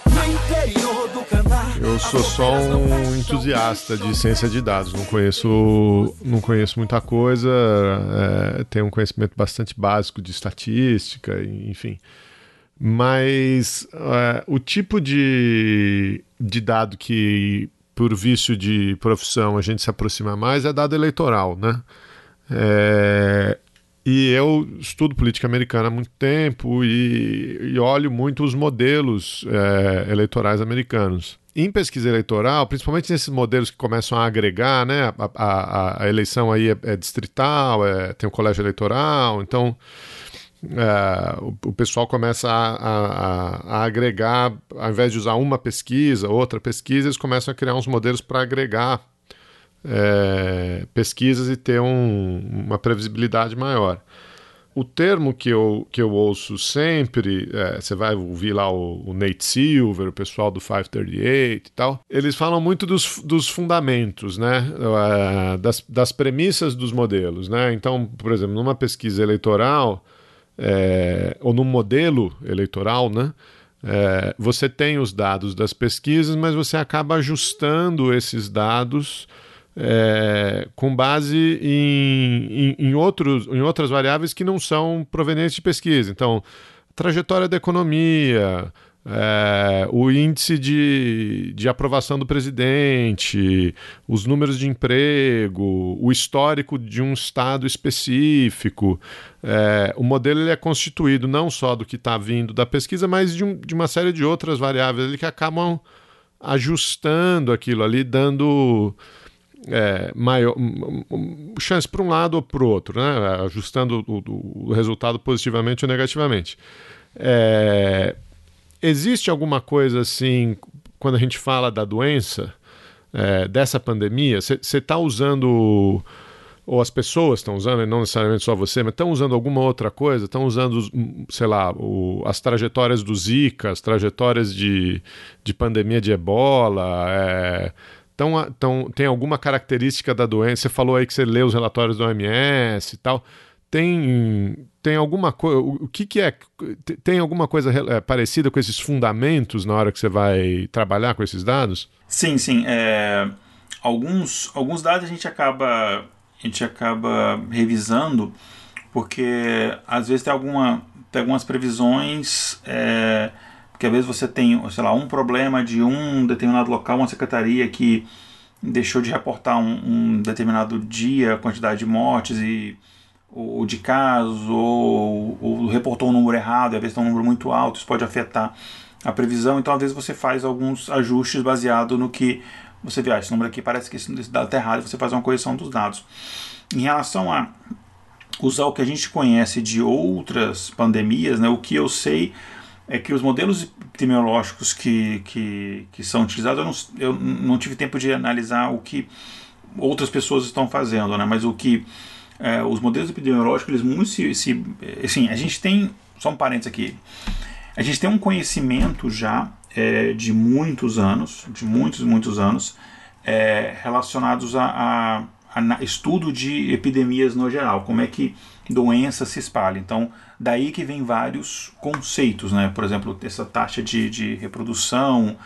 Eu sou só um entusiasta de ciência de dados, não conheço, não conheço muita coisa, é, tenho um conhecimento bastante básico de estatística, enfim. Mas é, o tipo de, de dado que por vício de profissão a gente se aproxima mais é dado eleitoral, né? É, e eu estudo política americana há muito tempo e, e olho muito os modelos é, eleitorais americanos. Em pesquisa eleitoral, principalmente nesses modelos que começam a agregar, né? A, a, a eleição aí é, é distrital, é, tem o colégio eleitoral, então é, o, o, pessoal começa a, a, a, agregar, ao invés de usar uma pesquisa, outra pesquisa, eles começam a criar uns modelos para agregar é, pesquisas e ter um, uma previsibilidade maior. O termo que eu, que eu ouço sempre, é, você vai ouvir lá o, o, Nate Silver, o pessoal do 538 e tal, eles falam muito dos, dos fundamentos, né? É, das, das premissas dos modelos, né? Então, por exemplo, numa pesquisa eleitoral, é, ou no modelo eleitoral, né? É, você tem os dados das pesquisas, mas você acaba ajustando esses dados é, com base em, em, em, outros, em outras variáveis que não são provenientes de pesquisa. Então, trajetória da economia, é, o índice de, de aprovação do presidente, os números de emprego, o histórico de um estado específico. É, o modelo ele é constituído não só do que está vindo da pesquisa, mas de, um, de, uma série de outras variáveis ali que acabam ajustando aquilo ali, dando é, maior chance para um lado ou para o outro, né? ajustando o, o, resultado positivamente ou negativamente. É, existe alguma coisa assim, quando a gente fala da doença, é, dessa pandemia, você está usando, ou as pessoas estão usando, e não necessariamente só você, mas estão usando alguma outra coisa? Estão usando, sei lá, o, as trajetórias do Zika, as trajetórias de, de pandemia de ebola, é, então, então, tem alguma característica da doença? Você falou aí que você lê os relatórios do OMS e tal tem, tem alguma coisa. O que, que é? Tem alguma coisa é, parecida com esses fundamentos na hora que você vai trabalhar com esses dados? Sim, sim. É, alguns, alguns dados a gente acaba a gente acaba revisando porque às vezes tem, alguma, tem algumas previsões é, porque às vezes você tem sei lá um problema de um determinado local uma secretaria que deixou de reportar um, um determinado dia quantidade de mortes e ou de casos, ou, ou reportou um número errado, às vezes está um número muito alto, isso pode afetar a previsão, então às vezes você faz alguns ajustes baseado no que você vê, ah, esse número aqui parece que esse dado está errado, e você faz uma correção dos dados. Em relação a usar o que a gente conhece de outras pandemias, né, o que eu sei é que os modelos epidemiológicos que, que, que são utilizados, eu não, eu não tive tempo de analisar o que outras pessoas estão fazendo, né, mas o que é, os modelos epidemiológicos, eles muito se, se. Assim, a gente tem. Só um parênteses aqui. A gente tem um conhecimento já é, de muitos anos, de muitos, muitos anos, é, relacionados a, a, a, estudo de epidemias no geral, como é que doença se espalha. Então, daí que vem vários conceitos, né? Por exemplo, essa taxa de, de reprodução.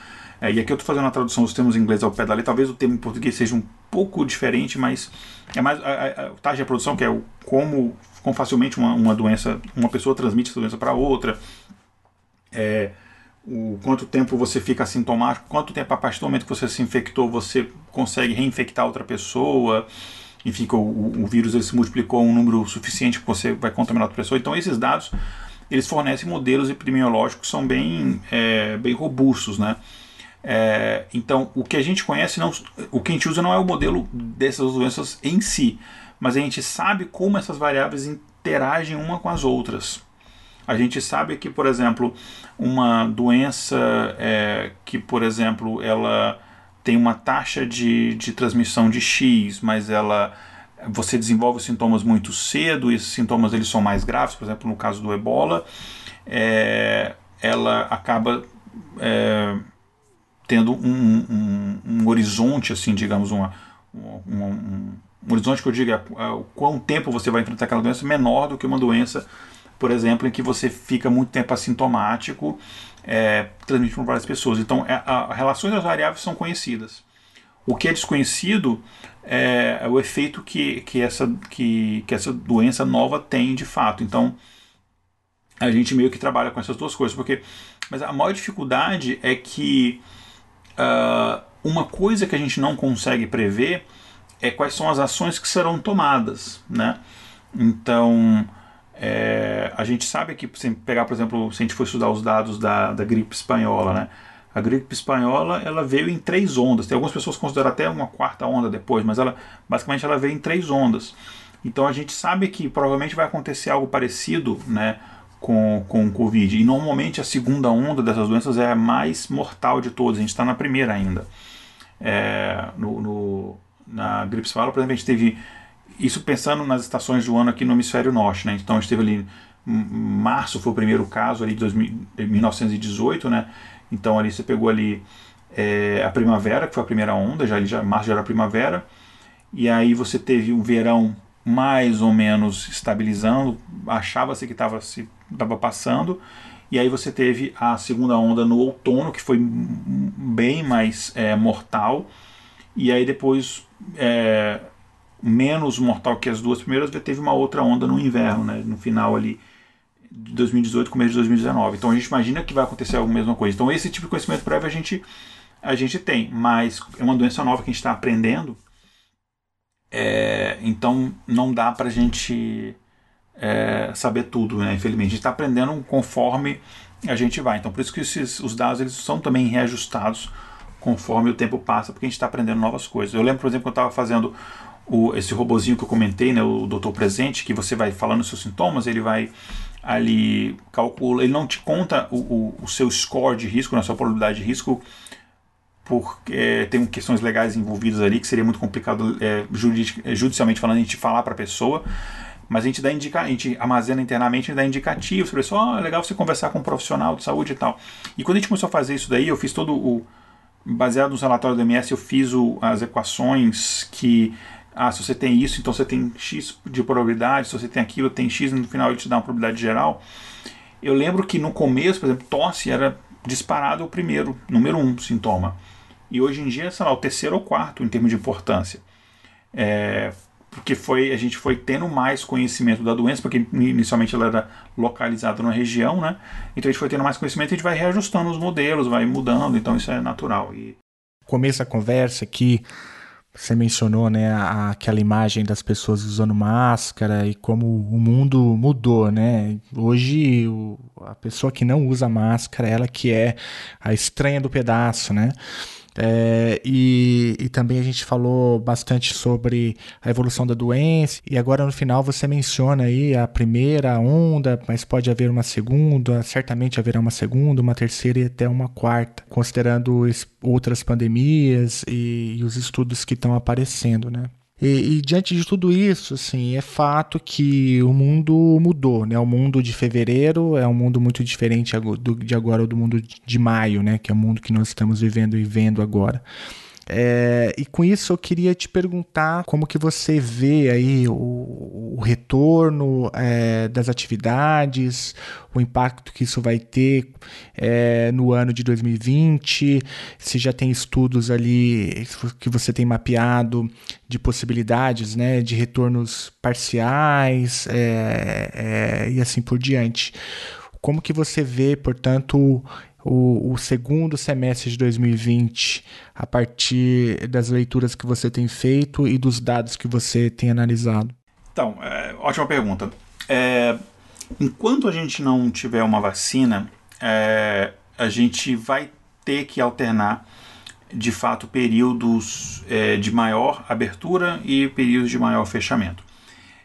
É, e aqui eu estou fazendo a tradução dos termos em inglês ao pé da lei. Talvez o termo em português seja um pouco diferente, mas é mais a, a, taxa de reprodução, que é o, como, como facilmente uma, uma doença, uma pessoa transmite essa doença para outra. É, o quanto tempo você fica assintomático, quanto tempo a partir do momento que você se infectou você consegue reinfectar outra pessoa, e fica o, o vírus ele se multiplicou um número suficiente que você vai contaminar outra pessoa. Então esses dados eles fornecem modelos epidemiológicos que são bem, é, bem robustos, né? É, então o que a gente conhece, não, o que a gente usa não é o modelo dessas doenças em si, mas a gente sabe como essas variáveis interagem uma com as outras. A gente sabe que, por exemplo, uma doença é, que, por exemplo, ela tem uma taxa de, de transmissão de X, mas ela você desenvolve sintomas muito cedo e esses sintomas eles são mais graves, por exemplo, no caso do Ebola, é, ela acaba é, tendo um, um, um, horizonte, assim, digamos, uma, um, um, horizonte que eu digo é, é, o quão tempo você vai enfrentar aquela doença menor do que uma doença por exemplo, em que você fica muito tempo assintomático, é, transmite para várias pessoas. Então, é, as relações das variáveis são conhecidas. O que é desconhecido é, é o efeito que, que, essa, que, que essa doença nova tem de fato. Então, a gente meio que trabalha com essas duas coisas. porque Mas a maior dificuldade é que uh, uma coisa que a gente não consegue prever é quais são as ações que serão tomadas. Né? Então, é, a gente sabe que, se pegar, por exemplo, se a gente for estudar os dados da, da gripe espanhola, né? A gripe espanhola ela veio em três ondas. Tem algumas pessoas que consideram até uma quarta onda depois, mas ela basicamente ela veio em três ondas. Então a gente sabe que provavelmente vai acontecer algo parecido, né? Com, com o Covid. E normalmente a segunda onda dessas doenças é a mais mortal de todas. A gente está na primeira ainda. É, no, no, na gripe espanhola, por exemplo, a gente teve isso pensando nas estações do ano aqui no hemisfério norte, né? Então esteve ali março foi o primeiro caso ali de 2000, 1918, né? Então ali você pegou ali é, a primavera, que foi a primeira onda, já, já março já era primavera, e aí você teve um verão mais ou menos estabilizando, achava-se que estava se tava passando, e aí você teve a segunda onda no outono, que foi bem mais é, mortal, e aí depois é, menos mortal que as duas primeiras, teve uma outra onda no inverno, né, no final ali de 2018, começo de 2019. Então a gente imagina que vai acontecer a mesma coisa. Então esse tipo de conhecimento prévio a gente, a gente tem, mas é uma doença nova que a gente está aprendendo, é, então não dá para a gente é, saber tudo, né, infelizmente. A gente está aprendendo conforme a gente vai. Então por isso que esses, os dados eles são também reajustados conforme o tempo passa, porque a gente está aprendendo novas coisas. Eu lembro, por exemplo, que eu estava fazendo o, esse robozinho que eu comentei, né, o doutor presente, que você vai falando seus sintomas, ele vai ali calcula, ele não te conta o, o, o seu score de risco, né, sua probabilidade de risco, porque é, tem questões legais envolvidas ali que seria muito complicado é, judicialmente falando a gente falar para a pessoa mas a gente dá indica, a gente armazena internamente e dá indicativos para pessoa, oh, é legal você conversar com um profissional de saúde e tal. E quando a gente começou a fazer isso daí, eu fiz todo o baseado nos relatórios do MS, eu fiz o, as equações que ah, se você tem isso, então você tem X de probabilidade, se você tem aquilo, tem X, no final ele te dá uma probabilidade geral. Eu lembro que no começo, por exemplo, tosse era disparado o primeiro, número um sintoma. E hoje em dia, sei lá, o terceiro ou quarto em termos de importância. É, porque foi, a gente foi tendo mais conhecimento da doença, porque inicialmente ela era localizada numa região, né? Então a gente foi tendo mais conhecimento e a gente vai reajustando os modelos, vai mudando, então isso é natural. E... Começo a conversa aqui Você mencionou, né, aquela imagem das pessoas usando máscara e como o mundo mudou, né? Hoje a pessoa que não usa máscara, ela que é a estranha do pedaço, né? É, e, e, também a gente falou bastante sobre a evolução da doença. E agora no final você menciona aí a primeira onda, mas pode haver uma segunda, certamente haverá uma segunda, uma terceira e até uma quarta, considerando outras pandemias e, e os estudos que estão aparecendo, né? E, e, diante de tudo isso, assim, é fato que o mundo mudou, né? O mundo de fevereiro é um mundo muito diferente de agora do mundo de maio, né? Que é o mundo que nós estamos vivendo e vendo agora. É, e com isso eu queria te perguntar como que você vê aí o, o retorno é, das atividades, o impacto que isso vai ter é, no ano de 2020, se já tem estudos ali que você tem mapeado de possibilidades né, de retornos parciais é, é, e assim por diante. Como que você vê, portanto, o, o, segundo semestre de 2020 a partir das leituras que você tem feito e dos dados que você tem analisado? Então, é, ótima pergunta. É, enquanto a gente não tiver uma vacina, é, a gente vai ter que alternar de fato períodos é, de maior abertura e períodos de maior fechamento.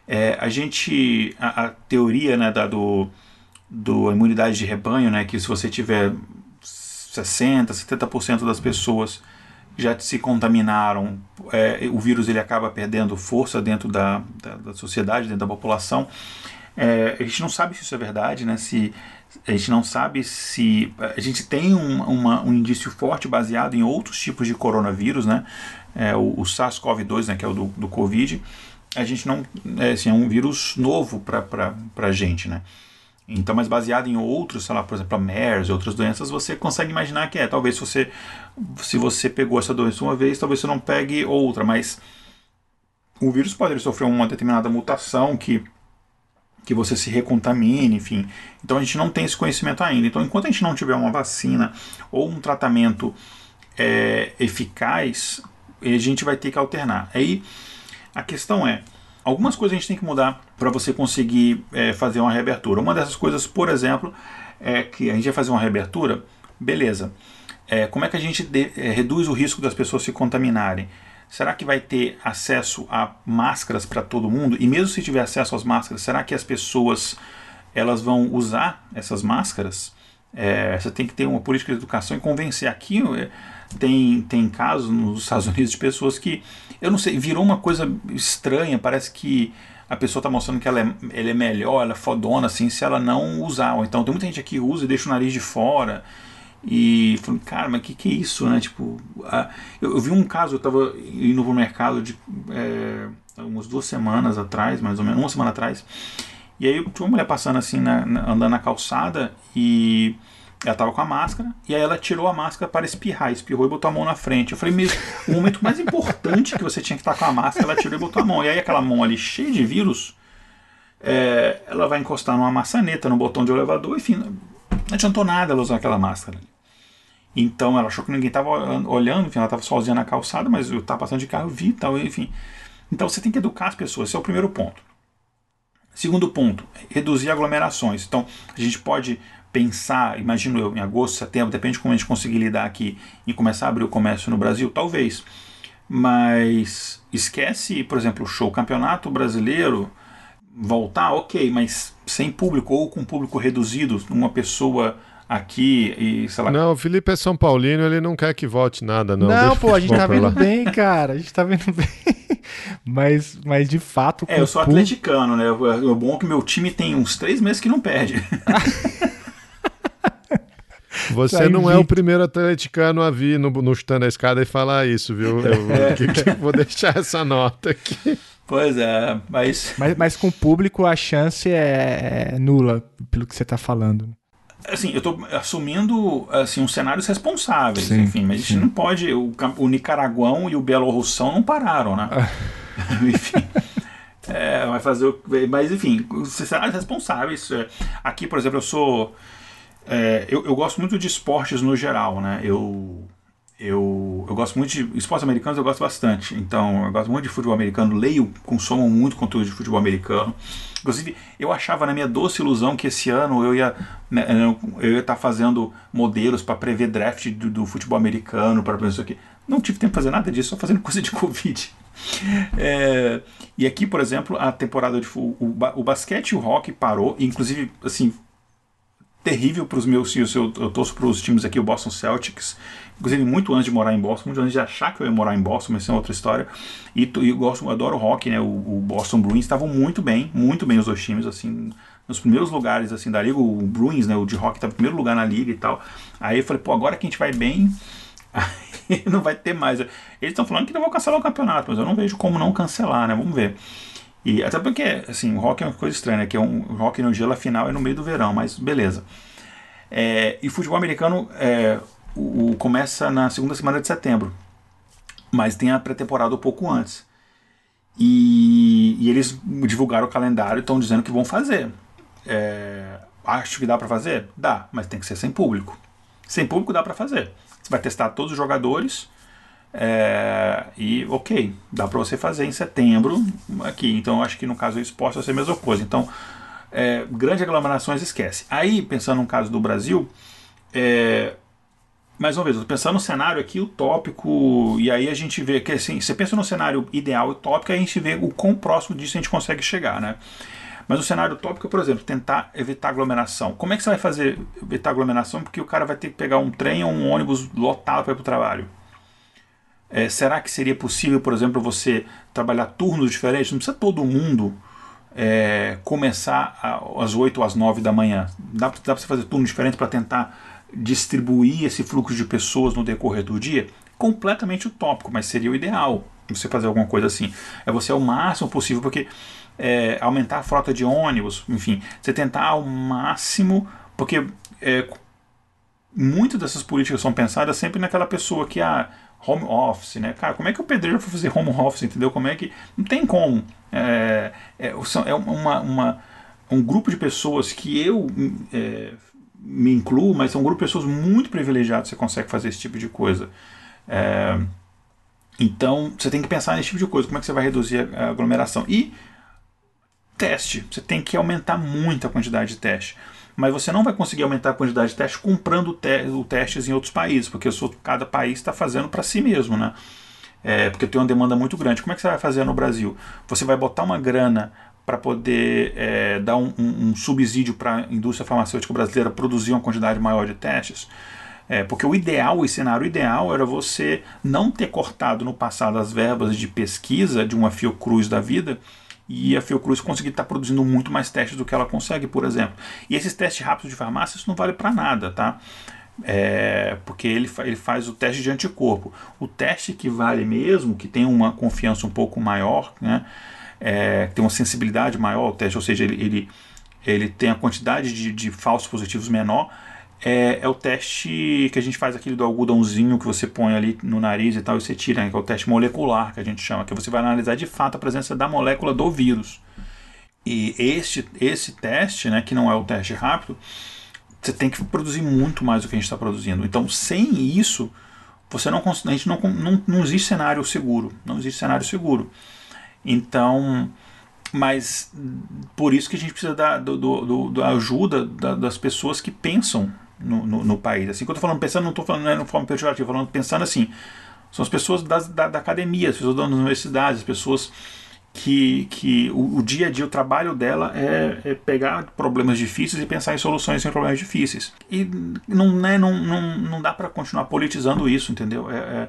É, a gente, a, a teoria né, da, do do imunidade de rebanho, né, que se você tiver 60, 70% das pessoas já se contaminaram, é, o vírus ele acaba perdendo força dentro da, da, da sociedade, dentro da população. É, a gente não sabe se isso é verdade, né? Se a gente não sabe se a gente tem um, uma, um indício forte baseado em outros tipos de coronavírus, né? É, o, o SARS-CoV-2, né, que é o do, do Covid, a gente não é, assim, é um vírus novo para a gente, né? Então, mas baseado em outros, sei lá, por exemplo, a MERS e outras doenças, você consegue imaginar que é. Talvez se você, se você pegou essa doença uma vez, talvez você não pegue outra, mas o vírus pode sofrer uma determinada mutação que, que você se recontamine, enfim. Então a gente não tem esse conhecimento ainda. Então, enquanto a gente não tiver uma vacina ou um tratamento é, eficaz, a gente vai ter que alternar. Aí a questão é algumas coisas a gente tem que mudar para você conseguir é, fazer uma reabertura. Uma dessas coisas, por exemplo, é que a gente vai fazer uma reabertura, beleza. É, como é que a gente de, é, reduz o risco das pessoas se contaminarem? Será que vai ter acesso a máscaras para todo mundo? E mesmo se tiver acesso às máscaras, será que as pessoas elas vão usar essas máscaras? É, você tem que ter uma política de educação e convencer. Aqui é, tem, tem casos nos Estados Unidos de pessoas que, eu não sei, virou uma coisa estranha. Parece que a pessoa está mostrando que ela é, ela é melhor, ela é fodona, assim, se ela não usar. Então tem muita gente aqui que usa e deixa o nariz de fora. E falei, cara, mas que que é isso, né? Tipo, a, eu, eu, vi um caso, eu estava indo no mercado de é, umas duas semanas atrás, mais ou menos, uma semana atrás. E aí tinha uma mulher passando assim, na, na, andando na calçada e ela tava com a máscara, e aí ela tirou a máscara para espirrar, espirrou e botou a mão na frente. Eu falei, mesmo, o momento mais importante que você tinha que estar com a máscara, ela tirou e botou a mão. E aí aquela mão ali cheia de vírus, é, ela vai encostar numa maçaneta, no botão de elevador, enfim, não adiantou nada ela usar aquela máscara. Então ela achou que ninguém estava olhando, enfim, ela estava sozinha na calçada, mas eu estava passando de carro, vi tal, enfim. Então você tem que educar as pessoas, esse é o primeiro ponto. Segundo ponto, reduzir aglomerações. Então a gente pode pensar, imagino eu, em agosto, setembro, depende de como a gente conseguir lidar aqui e começar a abrir o comércio no Brasil, talvez. Mas esquece, por exemplo, o show campeonato brasileiro voltar, ok, mas sem público ou com público reduzido, uma pessoa aqui e sei lá. Não, o Felipe é São Paulino, ele não quer que volte nada, não. Não, Deixa pô, a gente tá vendo lá. bem, cara. A gente tá vendo bem. mas, mas de fato. É, eu sou atleticano, né? O bom é que meu time tem uns três meses que não perde. Você tá não é o primeiro atleticano a vir no, no Chutando a Escada e falar isso, viu? Eu, é. que, que, vou deixar essa nota aqui. Pois é, mas... mas... Mas com o público a chance é, é nula, pelo que você está falando. Assim, eu estou assumindo assim, uns cenários responsáveis, sim, enfim, mas sim. a gente não pode... O, o Nicaraguão e o Bielorrussão não pararam, né? enfim... É, vai fazer o. Mas enfim, cenários responsáveis. É, aqui, por exemplo, eu sou é, eu, eu, gosto muito de esportes no geral, né? Eu, eu, eu gosto muito de esportes americanos, eu gosto bastante. Então, eu gosto muito de futebol americano, leio, consumo muito conteúdo de futebol americano. Inclusive, eu achava na minha doce ilusão que esse ano eu ia né, eu ia estar tá fazendo modelos para prever draft do, do futebol americano, para isso aqui. Não tive tempo de fazer nada disso, só fazendo coisa de Covid. É, e aqui, por exemplo, a temporada de o, o, basquete e o hockey parou, inclusive, assim, terrível para os meus eu, eu torço para os times aqui, o Boston Celtics, inclusive muito antes de morar em Boston, muito antes de achar que eu ia morar em Boston, mas isso é outra história. E, e eu gosto, eu adoro rock, né? O, o, Boston Bruins estavam muito bem, muito bem os dois times, assim, nos primeiros lugares assim da liga, o Bruins, né, o de rock estava em primeiro lugar na liga e tal. Aí eu falei, pô, agora que a gente vai bem, não vai ter mais. Eles estão falando que não vão cancelar o campeonato, mas eu não vejo como não cancelar, né? Vamos ver. E até porque, assim, o rock é uma coisa estranha, né? Que é um rock no gelo, afinal, é no meio do verão, mas beleza. É, e futebol americano é, o, o, começa na segunda semana de setembro, mas tem a pré-temporada um pouco antes. E, e, eles divulgaram o calendário e estão dizendo que vão fazer. É, acho que dá para fazer? Dá, mas tem que ser sem público. Sem público dá para fazer. Você vai testar todos os jogadores, é, e ok, dá para você fazer em setembro aqui. Então acho que no caso esporte vai ser a mesma coisa. Então, é, grandes aglomerações esquece. Aí, pensando no caso do Brasil, é, mais uma vez, pensando no cenário aqui utópico, e aí a gente vê que assim, você pensa no cenário ideal utópico, aí a gente vê o quão próximo disso a gente consegue chegar, né? Mas o cenário utópico por exemplo, tentar evitar aglomeração. Como é que você vai fazer evitar aglomeração? Porque o cara vai ter que pegar um trem ou um ônibus lotado para ir para o trabalho. É, será que seria possível, por exemplo, você trabalhar turnos diferentes? Não precisa todo mundo é, começar às 8 ou às 9 da manhã. Dá, dá para você fazer turnos diferentes para tentar distribuir esse fluxo de pessoas no decorrer do dia? Completamente utópico, mas seria o ideal você fazer alguma coisa assim. É você ao máximo possível, porque é, aumentar a frota de ônibus, enfim, você tentar ao máximo, porque é, muitas dessas políticas são pensadas sempre naquela pessoa que, ah, home office, né? Cara, como é que o pedreiro vai fazer home office, entendeu? Como é que. Não tem como. É, é, é uma, uma, um grupo de pessoas que eu é, me incluo, mas são um grupo de pessoas muito privilegiadas que você consegue fazer esse tipo de coisa. É, então, você tem que pensar nesse tipo de coisa. Como é que você vai reduzir a aglomeração? E teste. Você tem que aumentar muito a quantidade de teste mas você não vai conseguir aumentar a quantidade de testes comprando te testes em outros países, porque cada país está fazendo para si mesmo, né? É, porque tem uma demanda muito grande. Como é que você vai fazer no Brasil? Você vai botar uma grana para poder é, dar um, um, um subsídio para a indústria farmacêutica brasileira produzir uma quantidade maior de testes? É, porque o ideal, o cenário ideal era você não ter cortado no passado as verbas de pesquisa de uma Fiocruz da vida e a Fiocruz conseguir estar tá produzindo muito mais testes do que ela consegue, por exemplo. E esses testes rápidos de farmácia, isso não vale para nada, tá? É, porque ele, ele faz o teste de anticorpo. O teste que vale mesmo, que tem uma confiança um pouco maior, né? É, tem uma sensibilidade maior ao teste, ou seja, ele, ele, ele tem a quantidade de, de falsos positivos menor, é, é, o teste que a gente faz aquele do algodãozinho que você põe ali no nariz e tal e você tira, né, que é o teste molecular que a gente chama, que você vai analisar de fato a presença da molécula do vírus. E este, esse teste, né, que não é o teste rápido, você tem que produzir muito mais do que a gente está produzindo. Então, sem isso, você não, a gente não, não, não existe cenário seguro. Não existe cenário seguro. Então, mas por isso que a gente precisa da, do, do, da ajuda da, das pessoas que pensam no, no, no país. Assim, quando eu tô falando pensando, não estou falando né, de forma pejorativa, falando pensando assim, são as pessoas das, da, da academia, as pessoas das universidades, as pessoas que, que o, o, dia a dia, o trabalho dela é, é, pegar problemas difíceis e pensar em soluções em problemas difíceis. E não, né, não, não, não dá para continuar politizando isso, entendeu? É, é,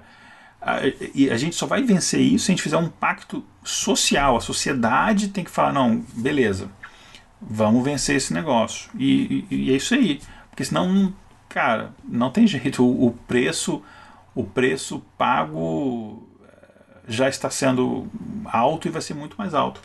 a, e a gente só vai vencer isso se a gente fizer um pacto social. A sociedade tem que falar, não, beleza, vamos vencer esse negócio. E, e, e é isso aí. Porque senão, cara, não tem jeito. O, o preço, o preço pago eh, já está sendo alto e vai ser muito mais alto.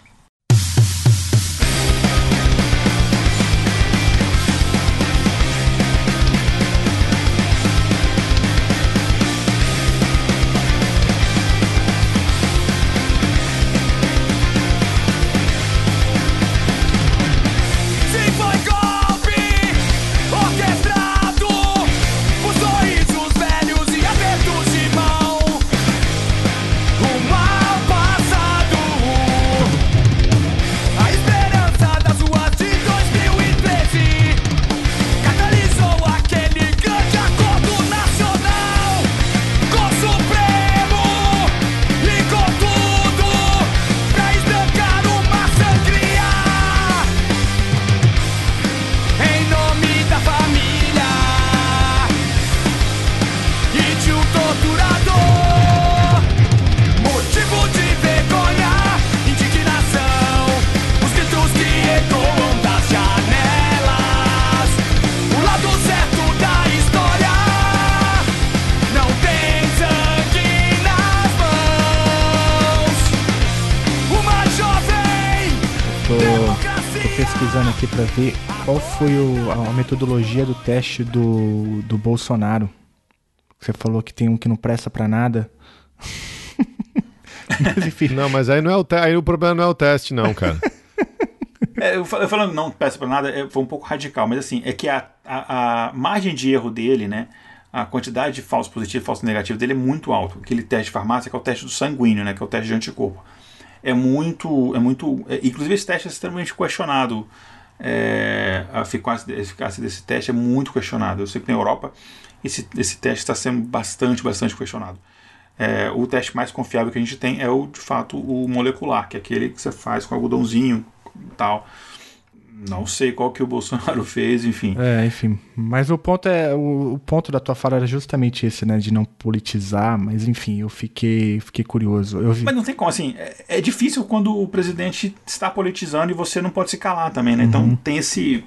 Foi o, a metodologia do teste do, do Bolsonaro. Você falou que tem um que não presta para nada. mas, enfim. Não, mas aí não é o te... aí o problema não é o teste, não, cara. É, eu falando não peça para nada, é, foi um pouco radical, mas assim, é que a, a, a, margem de erro dele, né? A quantidade de falso positivo e falso negativo dele é muito alto. Aquele teste de farmácia que é o teste do sanguíneo, né? Que é o teste de anticorpo. É muito. É muito é, inclusive, esse teste é extremamente questionado. É, a, eficácia, desse teste é muito questionado. Eu sei que na Europa esse, esse teste está sendo bastante, bastante questionado. É, o teste mais confiável que a gente tem é o de fato o molecular, que é aquele que você faz com algodãozinho tal. Não sei qual que o Bolsonaro fez, enfim. É, enfim. Mas o ponto é. O, o, ponto da tua fala era justamente esse, né? De não politizar, mas enfim, eu fiquei, fiquei curioso. Eu vi... Mas não tem como, assim. É, é, difícil quando o presidente está politizando e você não pode se calar também, né? Então uhum. tem esse.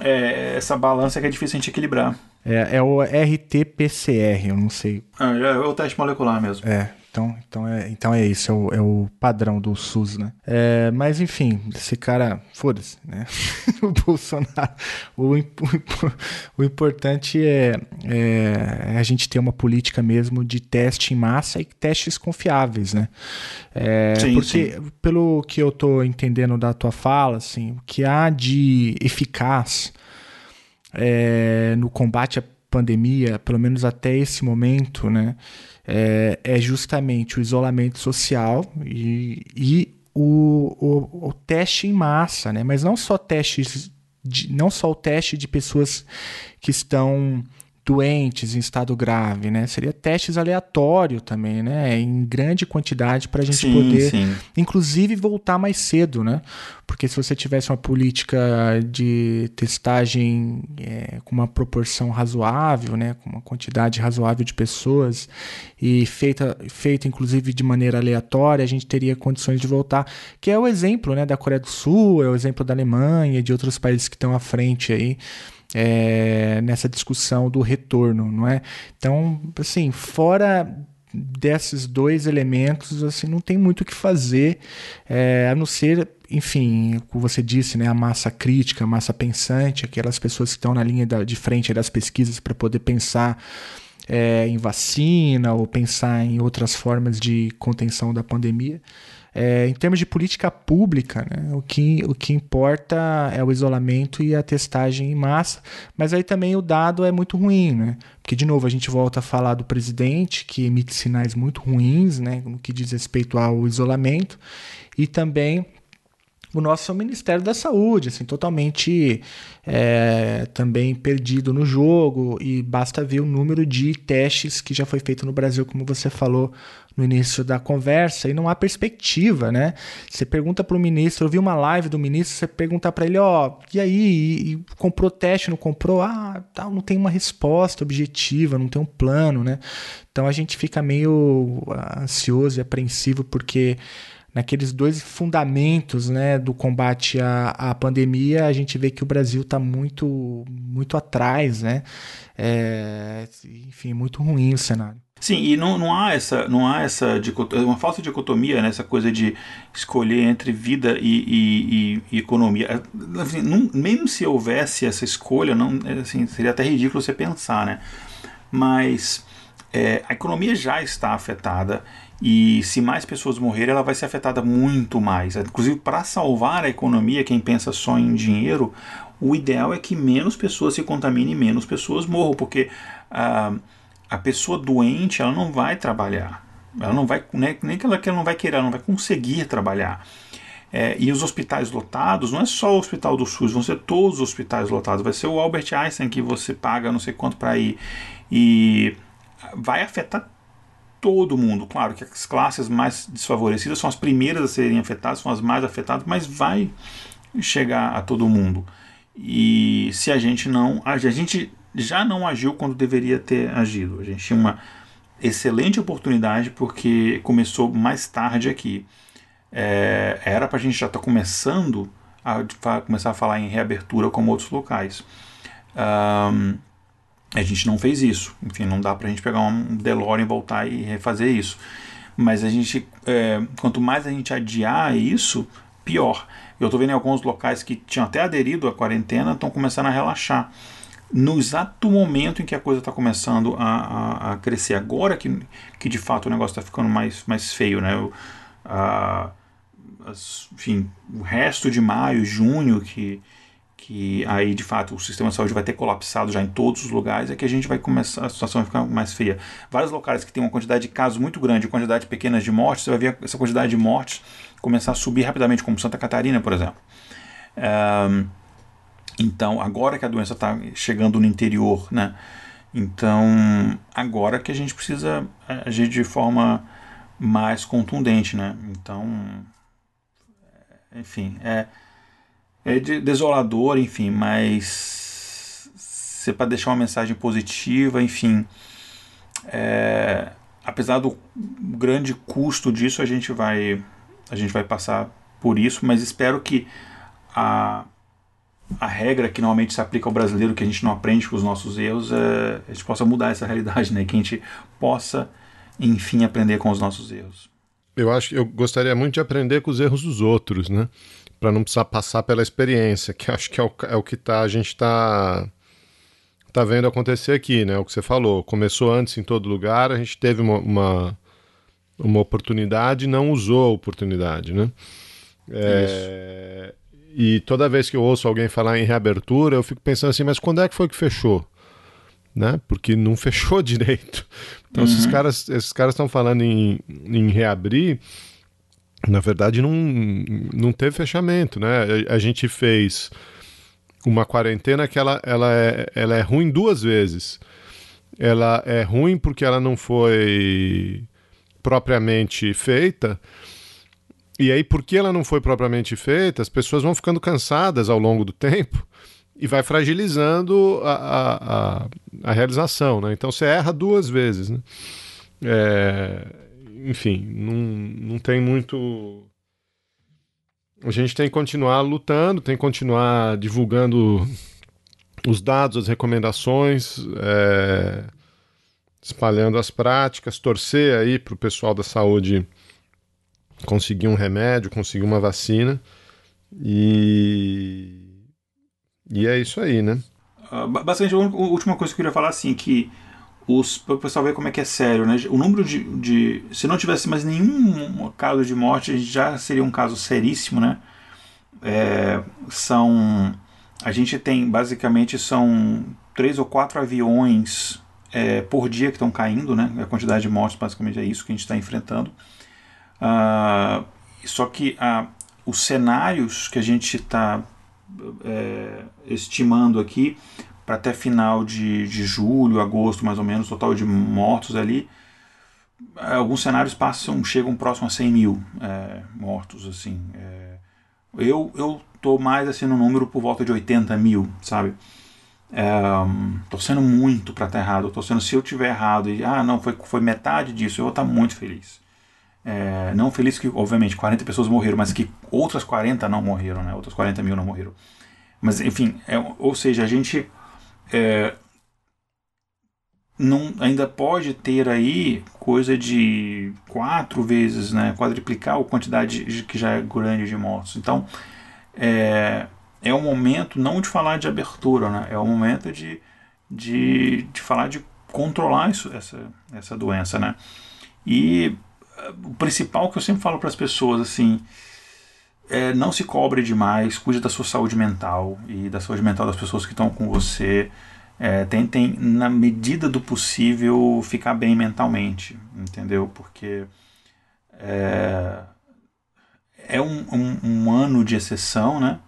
É, essa balança que é difícil a gente equilibrar. É, é o RT-PCR, eu não sei. Ah, é, é o teste molecular mesmo. É. Então, então, é, então é isso, é o, é o padrão do SUS, né? É, mas enfim, esse cara, foda-se, né? o Bolsonaro. O, o, o importante é, é, a gente ter uma política mesmo de teste em massa e testes confiáveis, né? É, sim, porque, sim. pelo que eu tô entendendo da tua fala, assim, o que há de eficaz é, no combate à pandemia, pelo menos até esse momento, né? É, é justamente o isolamento social e, e o, o, o, teste em massa, né? mas não só testes de, não só o teste de pessoas que estão doentes em estado grave, né? Seria testes aleatórios também, né? Em grande quantidade para a gente sim, poder, sim. inclusive, voltar mais cedo, né? Porque se você tivesse uma política de testagem é, com uma proporção razoável, né? Com uma quantidade razoável de pessoas e feita, feita inclusive de maneira aleatória, a gente teria condições de voltar. Que é o exemplo, né? Da Coreia do Sul, é o exemplo da Alemanha e de outros países que estão à frente aí é, nessa discussão do retorno, não é? Então, assim, fora desses dois elementos, assim, não tem muito o que fazer, é, a não ser, enfim, como você disse, né, a massa crítica, a massa pensante, aquelas pessoas que estão na linha da, de frente das pesquisas para poder pensar é, em vacina ou pensar em outras formas de contenção da pandemia. É, em termos de política pública, né, o, que, o que importa é o isolamento e a testagem em massa, mas aí também o dado é muito ruim, né? Porque, de novo, a gente volta a falar do presidente, que emite sinais muito ruins né, no que diz respeito ao isolamento, e também o nosso Ministério da Saúde, assim, totalmente é, também perdido no jogo, e basta ver o número de testes que já foi feito no Brasil, como você falou no início da conversa, e não há perspectiva, né? Você pergunta para o ministro, eu vi uma live do ministro, você pergunta para ele, ó, oh, e aí, e, e comprou teste, não comprou? Ah, não tem uma resposta objetiva, não tem um plano, né? Então a gente fica meio ansioso e apreensivo porque naqueles dois fundamentos né, do combate à, à pandemia, a gente vê que o Brasil está muito, muito atrás, né? É, enfim, muito ruim o cenário. Sim, e não, não há essa, não há essa dicotomia, uma falsa dicotomia, né, essa coisa de escolher entre vida e, e, e economia. Assim, não, mesmo se houvesse essa escolha, não, assim, seria até ridículo você pensar, né? Mas é, a economia já está afetada e se mais pessoas morrerem, ela vai ser afetada muito mais. Inclusive, para salvar a economia, quem pensa só em dinheiro, o ideal é que menos pessoas se contaminem e menos pessoas morram, porque a, a pessoa doente ela não vai trabalhar. Ela não vai, né, nem que ela, que ela não vai querer, ela não vai conseguir trabalhar. É, e os hospitais lotados, não é só o hospital do SUS, vão ser todos os hospitais lotados. Vai ser o Albert Einstein que você paga não sei quanto para ir. E vai afetar todo mundo. Claro que as classes mais desfavorecidas são as primeiras a serem afetadas, são as mais afetadas, mas vai chegar a todo mundo. E se a gente não. A gente já não agiu quando deveria ter agido. A gente tinha uma excelente oportunidade porque começou mais tarde aqui. É, era para a gente já estar tá começando a, começar a falar em reabertura como outros locais. Um, a gente não fez isso. Enfim, não dá para a gente pegar um DeLorean e voltar e refazer isso. Mas a gente, é, quanto mais a gente adiar isso, pior. Eu estou vendo em alguns locais que tinham até aderido à quarentena, estão começando a relaxar. No exato momento em que a coisa está começando a, a, a, crescer, agora que, que de fato o negócio está ficando mais, mais feio, né? O, a, as, enfim, o resto de maio, junho, que, que aí de fato o sistema de saúde vai ter colapsado já em todos os lugares, é que a gente vai começar, a situação vai ficar mais feia. Vários locais que tem uma quantidade de casos muito grande, quantidade pequena de mortes, você vai ver essa quantidade de mortes começar a subir rapidamente, como Santa Catarina, por exemplo. Um, então, agora que a doença está chegando no interior, né? Então, agora que a gente precisa agir de forma mais contundente, né? Então, enfim, é, é desolador, enfim, mas se é para deixar uma mensagem positiva, enfim, é, apesar do grande custo disso, a gente vai a gente vai passar por isso, mas espero que a, a regra que normalmente se aplica ao brasileiro, que a gente não aprende com os nossos erros, é, a gente possa mudar essa realidade, né? Que a gente possa, enfim, aprender com os nossos erros. Eu acho eu gostaria muito de aprender com os erros dos outros, né? Para não precisar passar pela experiência, que acho que é o, é o que tá, a gente está tá vendo acontecer aqui, né? O que você falou. Começou antes em todo lugar, a gente teve uma, uma, uma oportunidade e não usou a oportunidade, né? É, e toda vez que eu ouço alguém falar em reabertura, eu fico pensando assim, mas quando é que foi que fechou? Né? Porque não fechou direito. Então, uhum. esses caras esses caras estão falando em, em reabrir, na verdade não, não teve fechamento, né? A, a, gente fez uma quarentena que ela, ela, é, ela é ruim duas vezes. Ela é ruim porque ela não foi propriamente feita. E aí, porque ela não foi propriamente feita, as pessoas vão ficando cansadas ao longo do tempo e vai fragilizando a, a, a, a realização, né? Então você erra duas vezes, né? É, enfim, não, não tem muito... A gente tem que continuar lutando, tem que continuar divulgando os dados, as recomendações, é, espalhando as práticas, torcer aí para o pessoal da saúde conseguir um remédio, conseguir uma vacina e e é isso aí, né? Uh, basicamente, a última coisa que eu queria falar assim, que os, para o pessoal ver como é que é sério, né? O número de, de. Se não tivesse mais nenhum caso de morte, já seria um caso seríssimo, né? É, são. A gente tem, basicamente, são três ou quatro aviões é, por dia que estão caindo, né? A quantidade de mortes, basicamente, é isso que a gente está enfrentando. Uh, só que os cenários que a gente está é, estimando aqui para até final de, de julho, agosto, mais ou menos, total de mortos ali, alguns cenários passam, chegam próximo a 100 mil é, mortos, assim. É, eu eu tô mais assim no número por volta de 80 mil, sabe? É, torcendo muito para estar errado, torcendo se eu tiver errado e ah não foi foi metade disso, eu vou estar muito feliz. É, não feliz que, obviamente, 40 pessoas morreram, mas que outras 40 não morreram, né? Outras 40 mil não morreram. Mas, enfim, é, ou seja, a gente é, não, ainda pode ter aí coisa de quatro vezes, né? Quadriplicar a quantidade de, que já é grande de mortos. Então, é, é o momento não de falar de abertura, né? É o momento de, de, de falar de controlar isso, essa, essa doença, né? E o principal que eu sempre falo para as pessoas assim é não se cobre demais, cuide da sua saúde mental e da saúde mental das pessoas que estão com você. É, tentem, na medida do possível, ficar bem mentalmente, entendeu? Porque é, é um, um, um ano de exceção, né?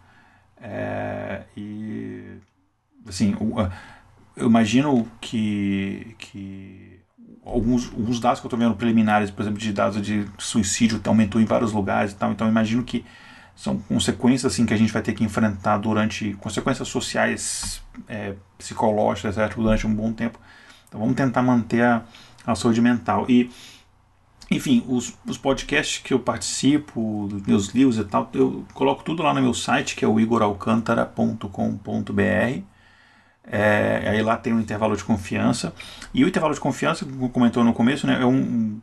É, e assim, eu imagino que, que alguns, alguns dados que eu estou vendo preliminares, por exemplo, de dados de suicídio aumentou em vários lugares e tal. Então, imagino que são consequências assim que a gente vai ter que enfrentar durante consequências sociais, é, psicológicas, etc, durante um bom tempo. Então, vamos tentar manter a, a saúde mental e enfim, os, os podcasts que eu participo, meus livros e tal, eu coloco tudo lá no meu site, que é o igoralcantara.com.br. É, aí lá tem um intervalo de confiança. E o intervalo de confiança, como comentou no começo, né, é um,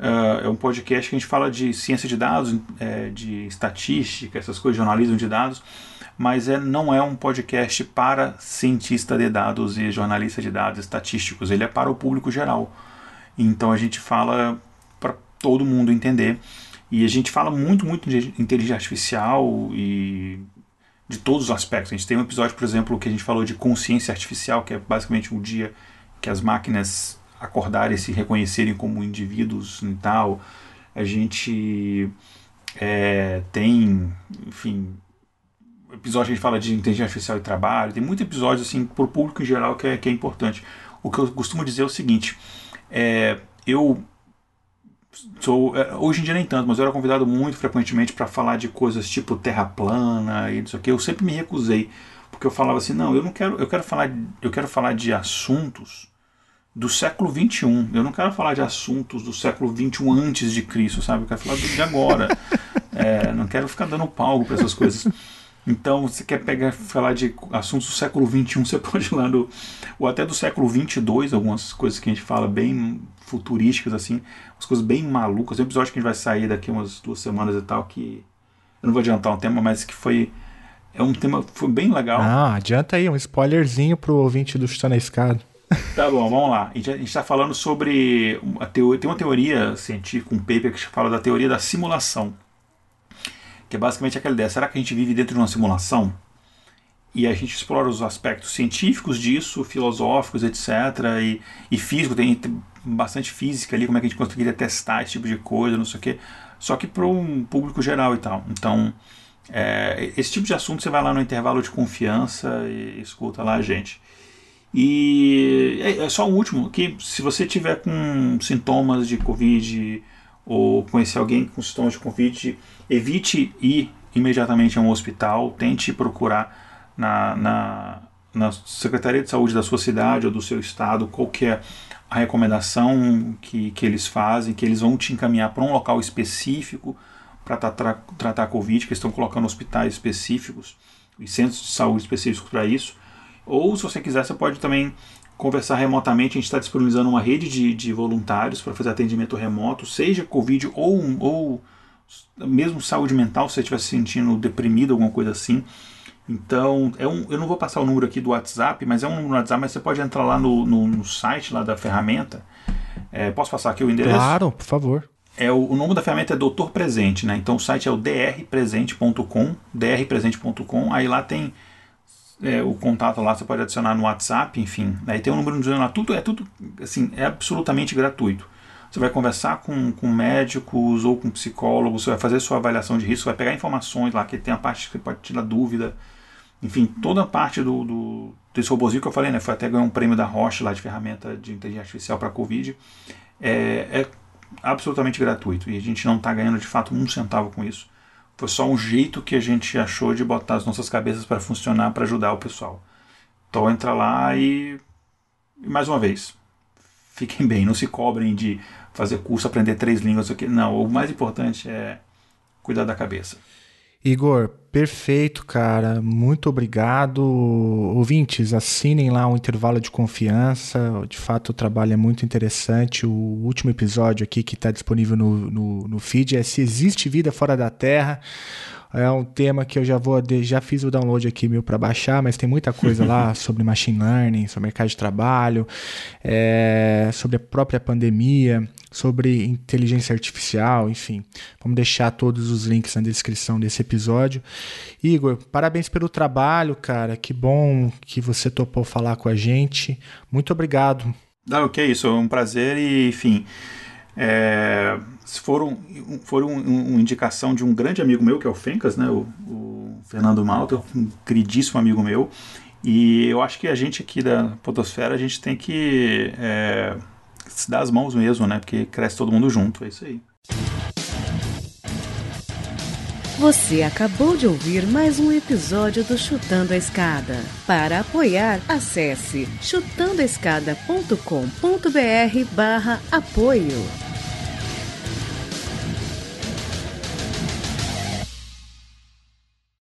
Uh, é um podcast que a gente fala de ciência de dados, é, de estatística, essas coisas, jornalismo de dados, mas é, não é um podcast para cientista de dados e jornalista de dados estatísticos, ele é para o público geral. Então a gente fala para todo mundo entender. E a gente fala muito, muito de inteligência artificial e de todos os aspectos. A gente tem um episódio, por exemplo, que a gente falou de consciência artificial, que é basicamente um dia que as máquinas acordarem, se reconhecerem como indivíduos e tal. A gente é, tem, enfim, episódio que a gente fala de inteligência artificial e trabalho. Tem muitos episódios assim para o público em geral que é, que é importante. O que eu costumo dizer é o seguinte: é, eu sou é, hoje em dia nem tanto, mas eu era convidado muito frequentemente para falar de coisas tipo terra plana e isso aqui. Eu sempre me recusei porque eu falava assim, não, eu não quero, eu quero falar, eu quero falar de assuntos do século 21. Eu não quero falar de assuntos do século 21 antes de Cristo, sabe? Eu quero falar de agora. é, não quero ficar dando palco para essas coisas. Então, você quer pegar falar de assuntos do século 21, você pode ir lá no ou até do século 22, algumas coisas que a gente fala bem futurísticas assim, umas coisas bem malucas. Tem um episódio que a gente vai sair daqui umas duas semanas e tal que eu não vou adiantar um tema, mas que foi é um tema foi bem legal. Ah, adianta aí um spoilerzinho pro ouvinte do Chutando a Escada. Tá bom, vamos lá. A gente está falando sobre. A teoria, tem uma teoria científica, um paper que fala da teoria da simulação. Que é basicamente aquela ideia: será que a gente vive dentro de uma simulação? E a gente explora os aspectos científicos disso, filosóficos, etc. E, e físico, tem, bastante física ali, como é que a gente conseguiria testar esse tipo de coisa, não sei o quê. Só que para um público geral e tal. Então, é, esse tipo de assunto você vai lá no intervalo de confiança e escuta lá a gente. E é, é só um último, que se você tiver com sintomas de Covid ou conhecer alguém com sintomas de Covid, evite ir imediatamente a um hospital, tente procurar na, na, na Secretaria de Saúde da sua cidade ou do seu estado qual que é a recomendação que, que eles fazem, que eles vão te encaminhar para um local específico para tratar, tratar a Covid, que estão colocando hospitais específicos e centros de saúde específicos para isso. Ou, se você quiser, você pode também conversar remotamente. A gente está disponibilizando uma rede de, de voluntários para fazer atendimento remoto, seja Covid ou, ou mesmo saúde mental, se você estiver se sentindo deprimido, alguma coisa assim. Então, é um, eu não vou passar o número aqui do WhatsApp, mas é um número do WhatsApp, mas você pode entrar lá no, no, no site lá da ferramenta. É, posso passar aqui o endereço? Claro, por favor. É, o, o nome da ferramenta é Doutor Presente, né? Então o site é o drpresente.com, drpresente.com. Aí lá tem é, o contato lá, você pode adicionar no WhatsApp, enfim. Aí tem um número de lá, tudo é tudo assim, é absolutamente gratuito. Você vai conversar com, com médicos ou com psicólogos, você vai fazer sua avaliação de risco, vai pegar informações lá, que tem a parte que você pode tirar dúvida. Enfim, toda a parte do, do desse robozinho que eu falei, né? Foi até ganhar um prêmio da Roche lá de ferramenta de inteligência artificial para Covid. É, é absolutamente gratuito e a gente não está ganhando de fato um centavo com isso. Foi só um jeito que a gente achou de botar as nossas cabeças para funcionar para ajudar o pessoal. Então entra lá e, e, mais uma vez, fiquem bem, não se cobrem de fazer curso, aprender três línguas, aqui. não. O mais importante é cuidar da cabeça. Igor, perfeito, cara. Muito obrigado. Ouvintes, assinem lá o um intervalo de confiança. De fato, o trabalho é muito interessante. O último episódio aqui que está disponível no, no, no feed é Se Existe Vida Fora da Terra. É um tema que eu já vou já fiz o download aqui meu para baixar, mas tem muita coisa lá sobre machine learning, sobre mercado de trabalho, é, sobre a própria pandemia, sobre inteligência artificial, enfim. Vamos deixar todos os links na descrição desse episódio. Igor, parabéns pelo trabalho, cara. Que bom que você topou falar com a gente. Muito obrigado. Que é isso, é um prazer e, enfim, é, se for, um, for um, um, uma indicação de um grande amigo meu, que é o Fencas, né, o, o Fernando Malta, um queridíssimo amigo meu, e eu acho que a gente aqui da Potosfera, a gente tem que é, se dar as mãos mesmo, né, porque cresce todo mundo junto, é isso aí. Você acabou de ouvir mais um episódio do Chutando a Escada. Para apoiar, acesse chutandoaescada.com.br barra apoio.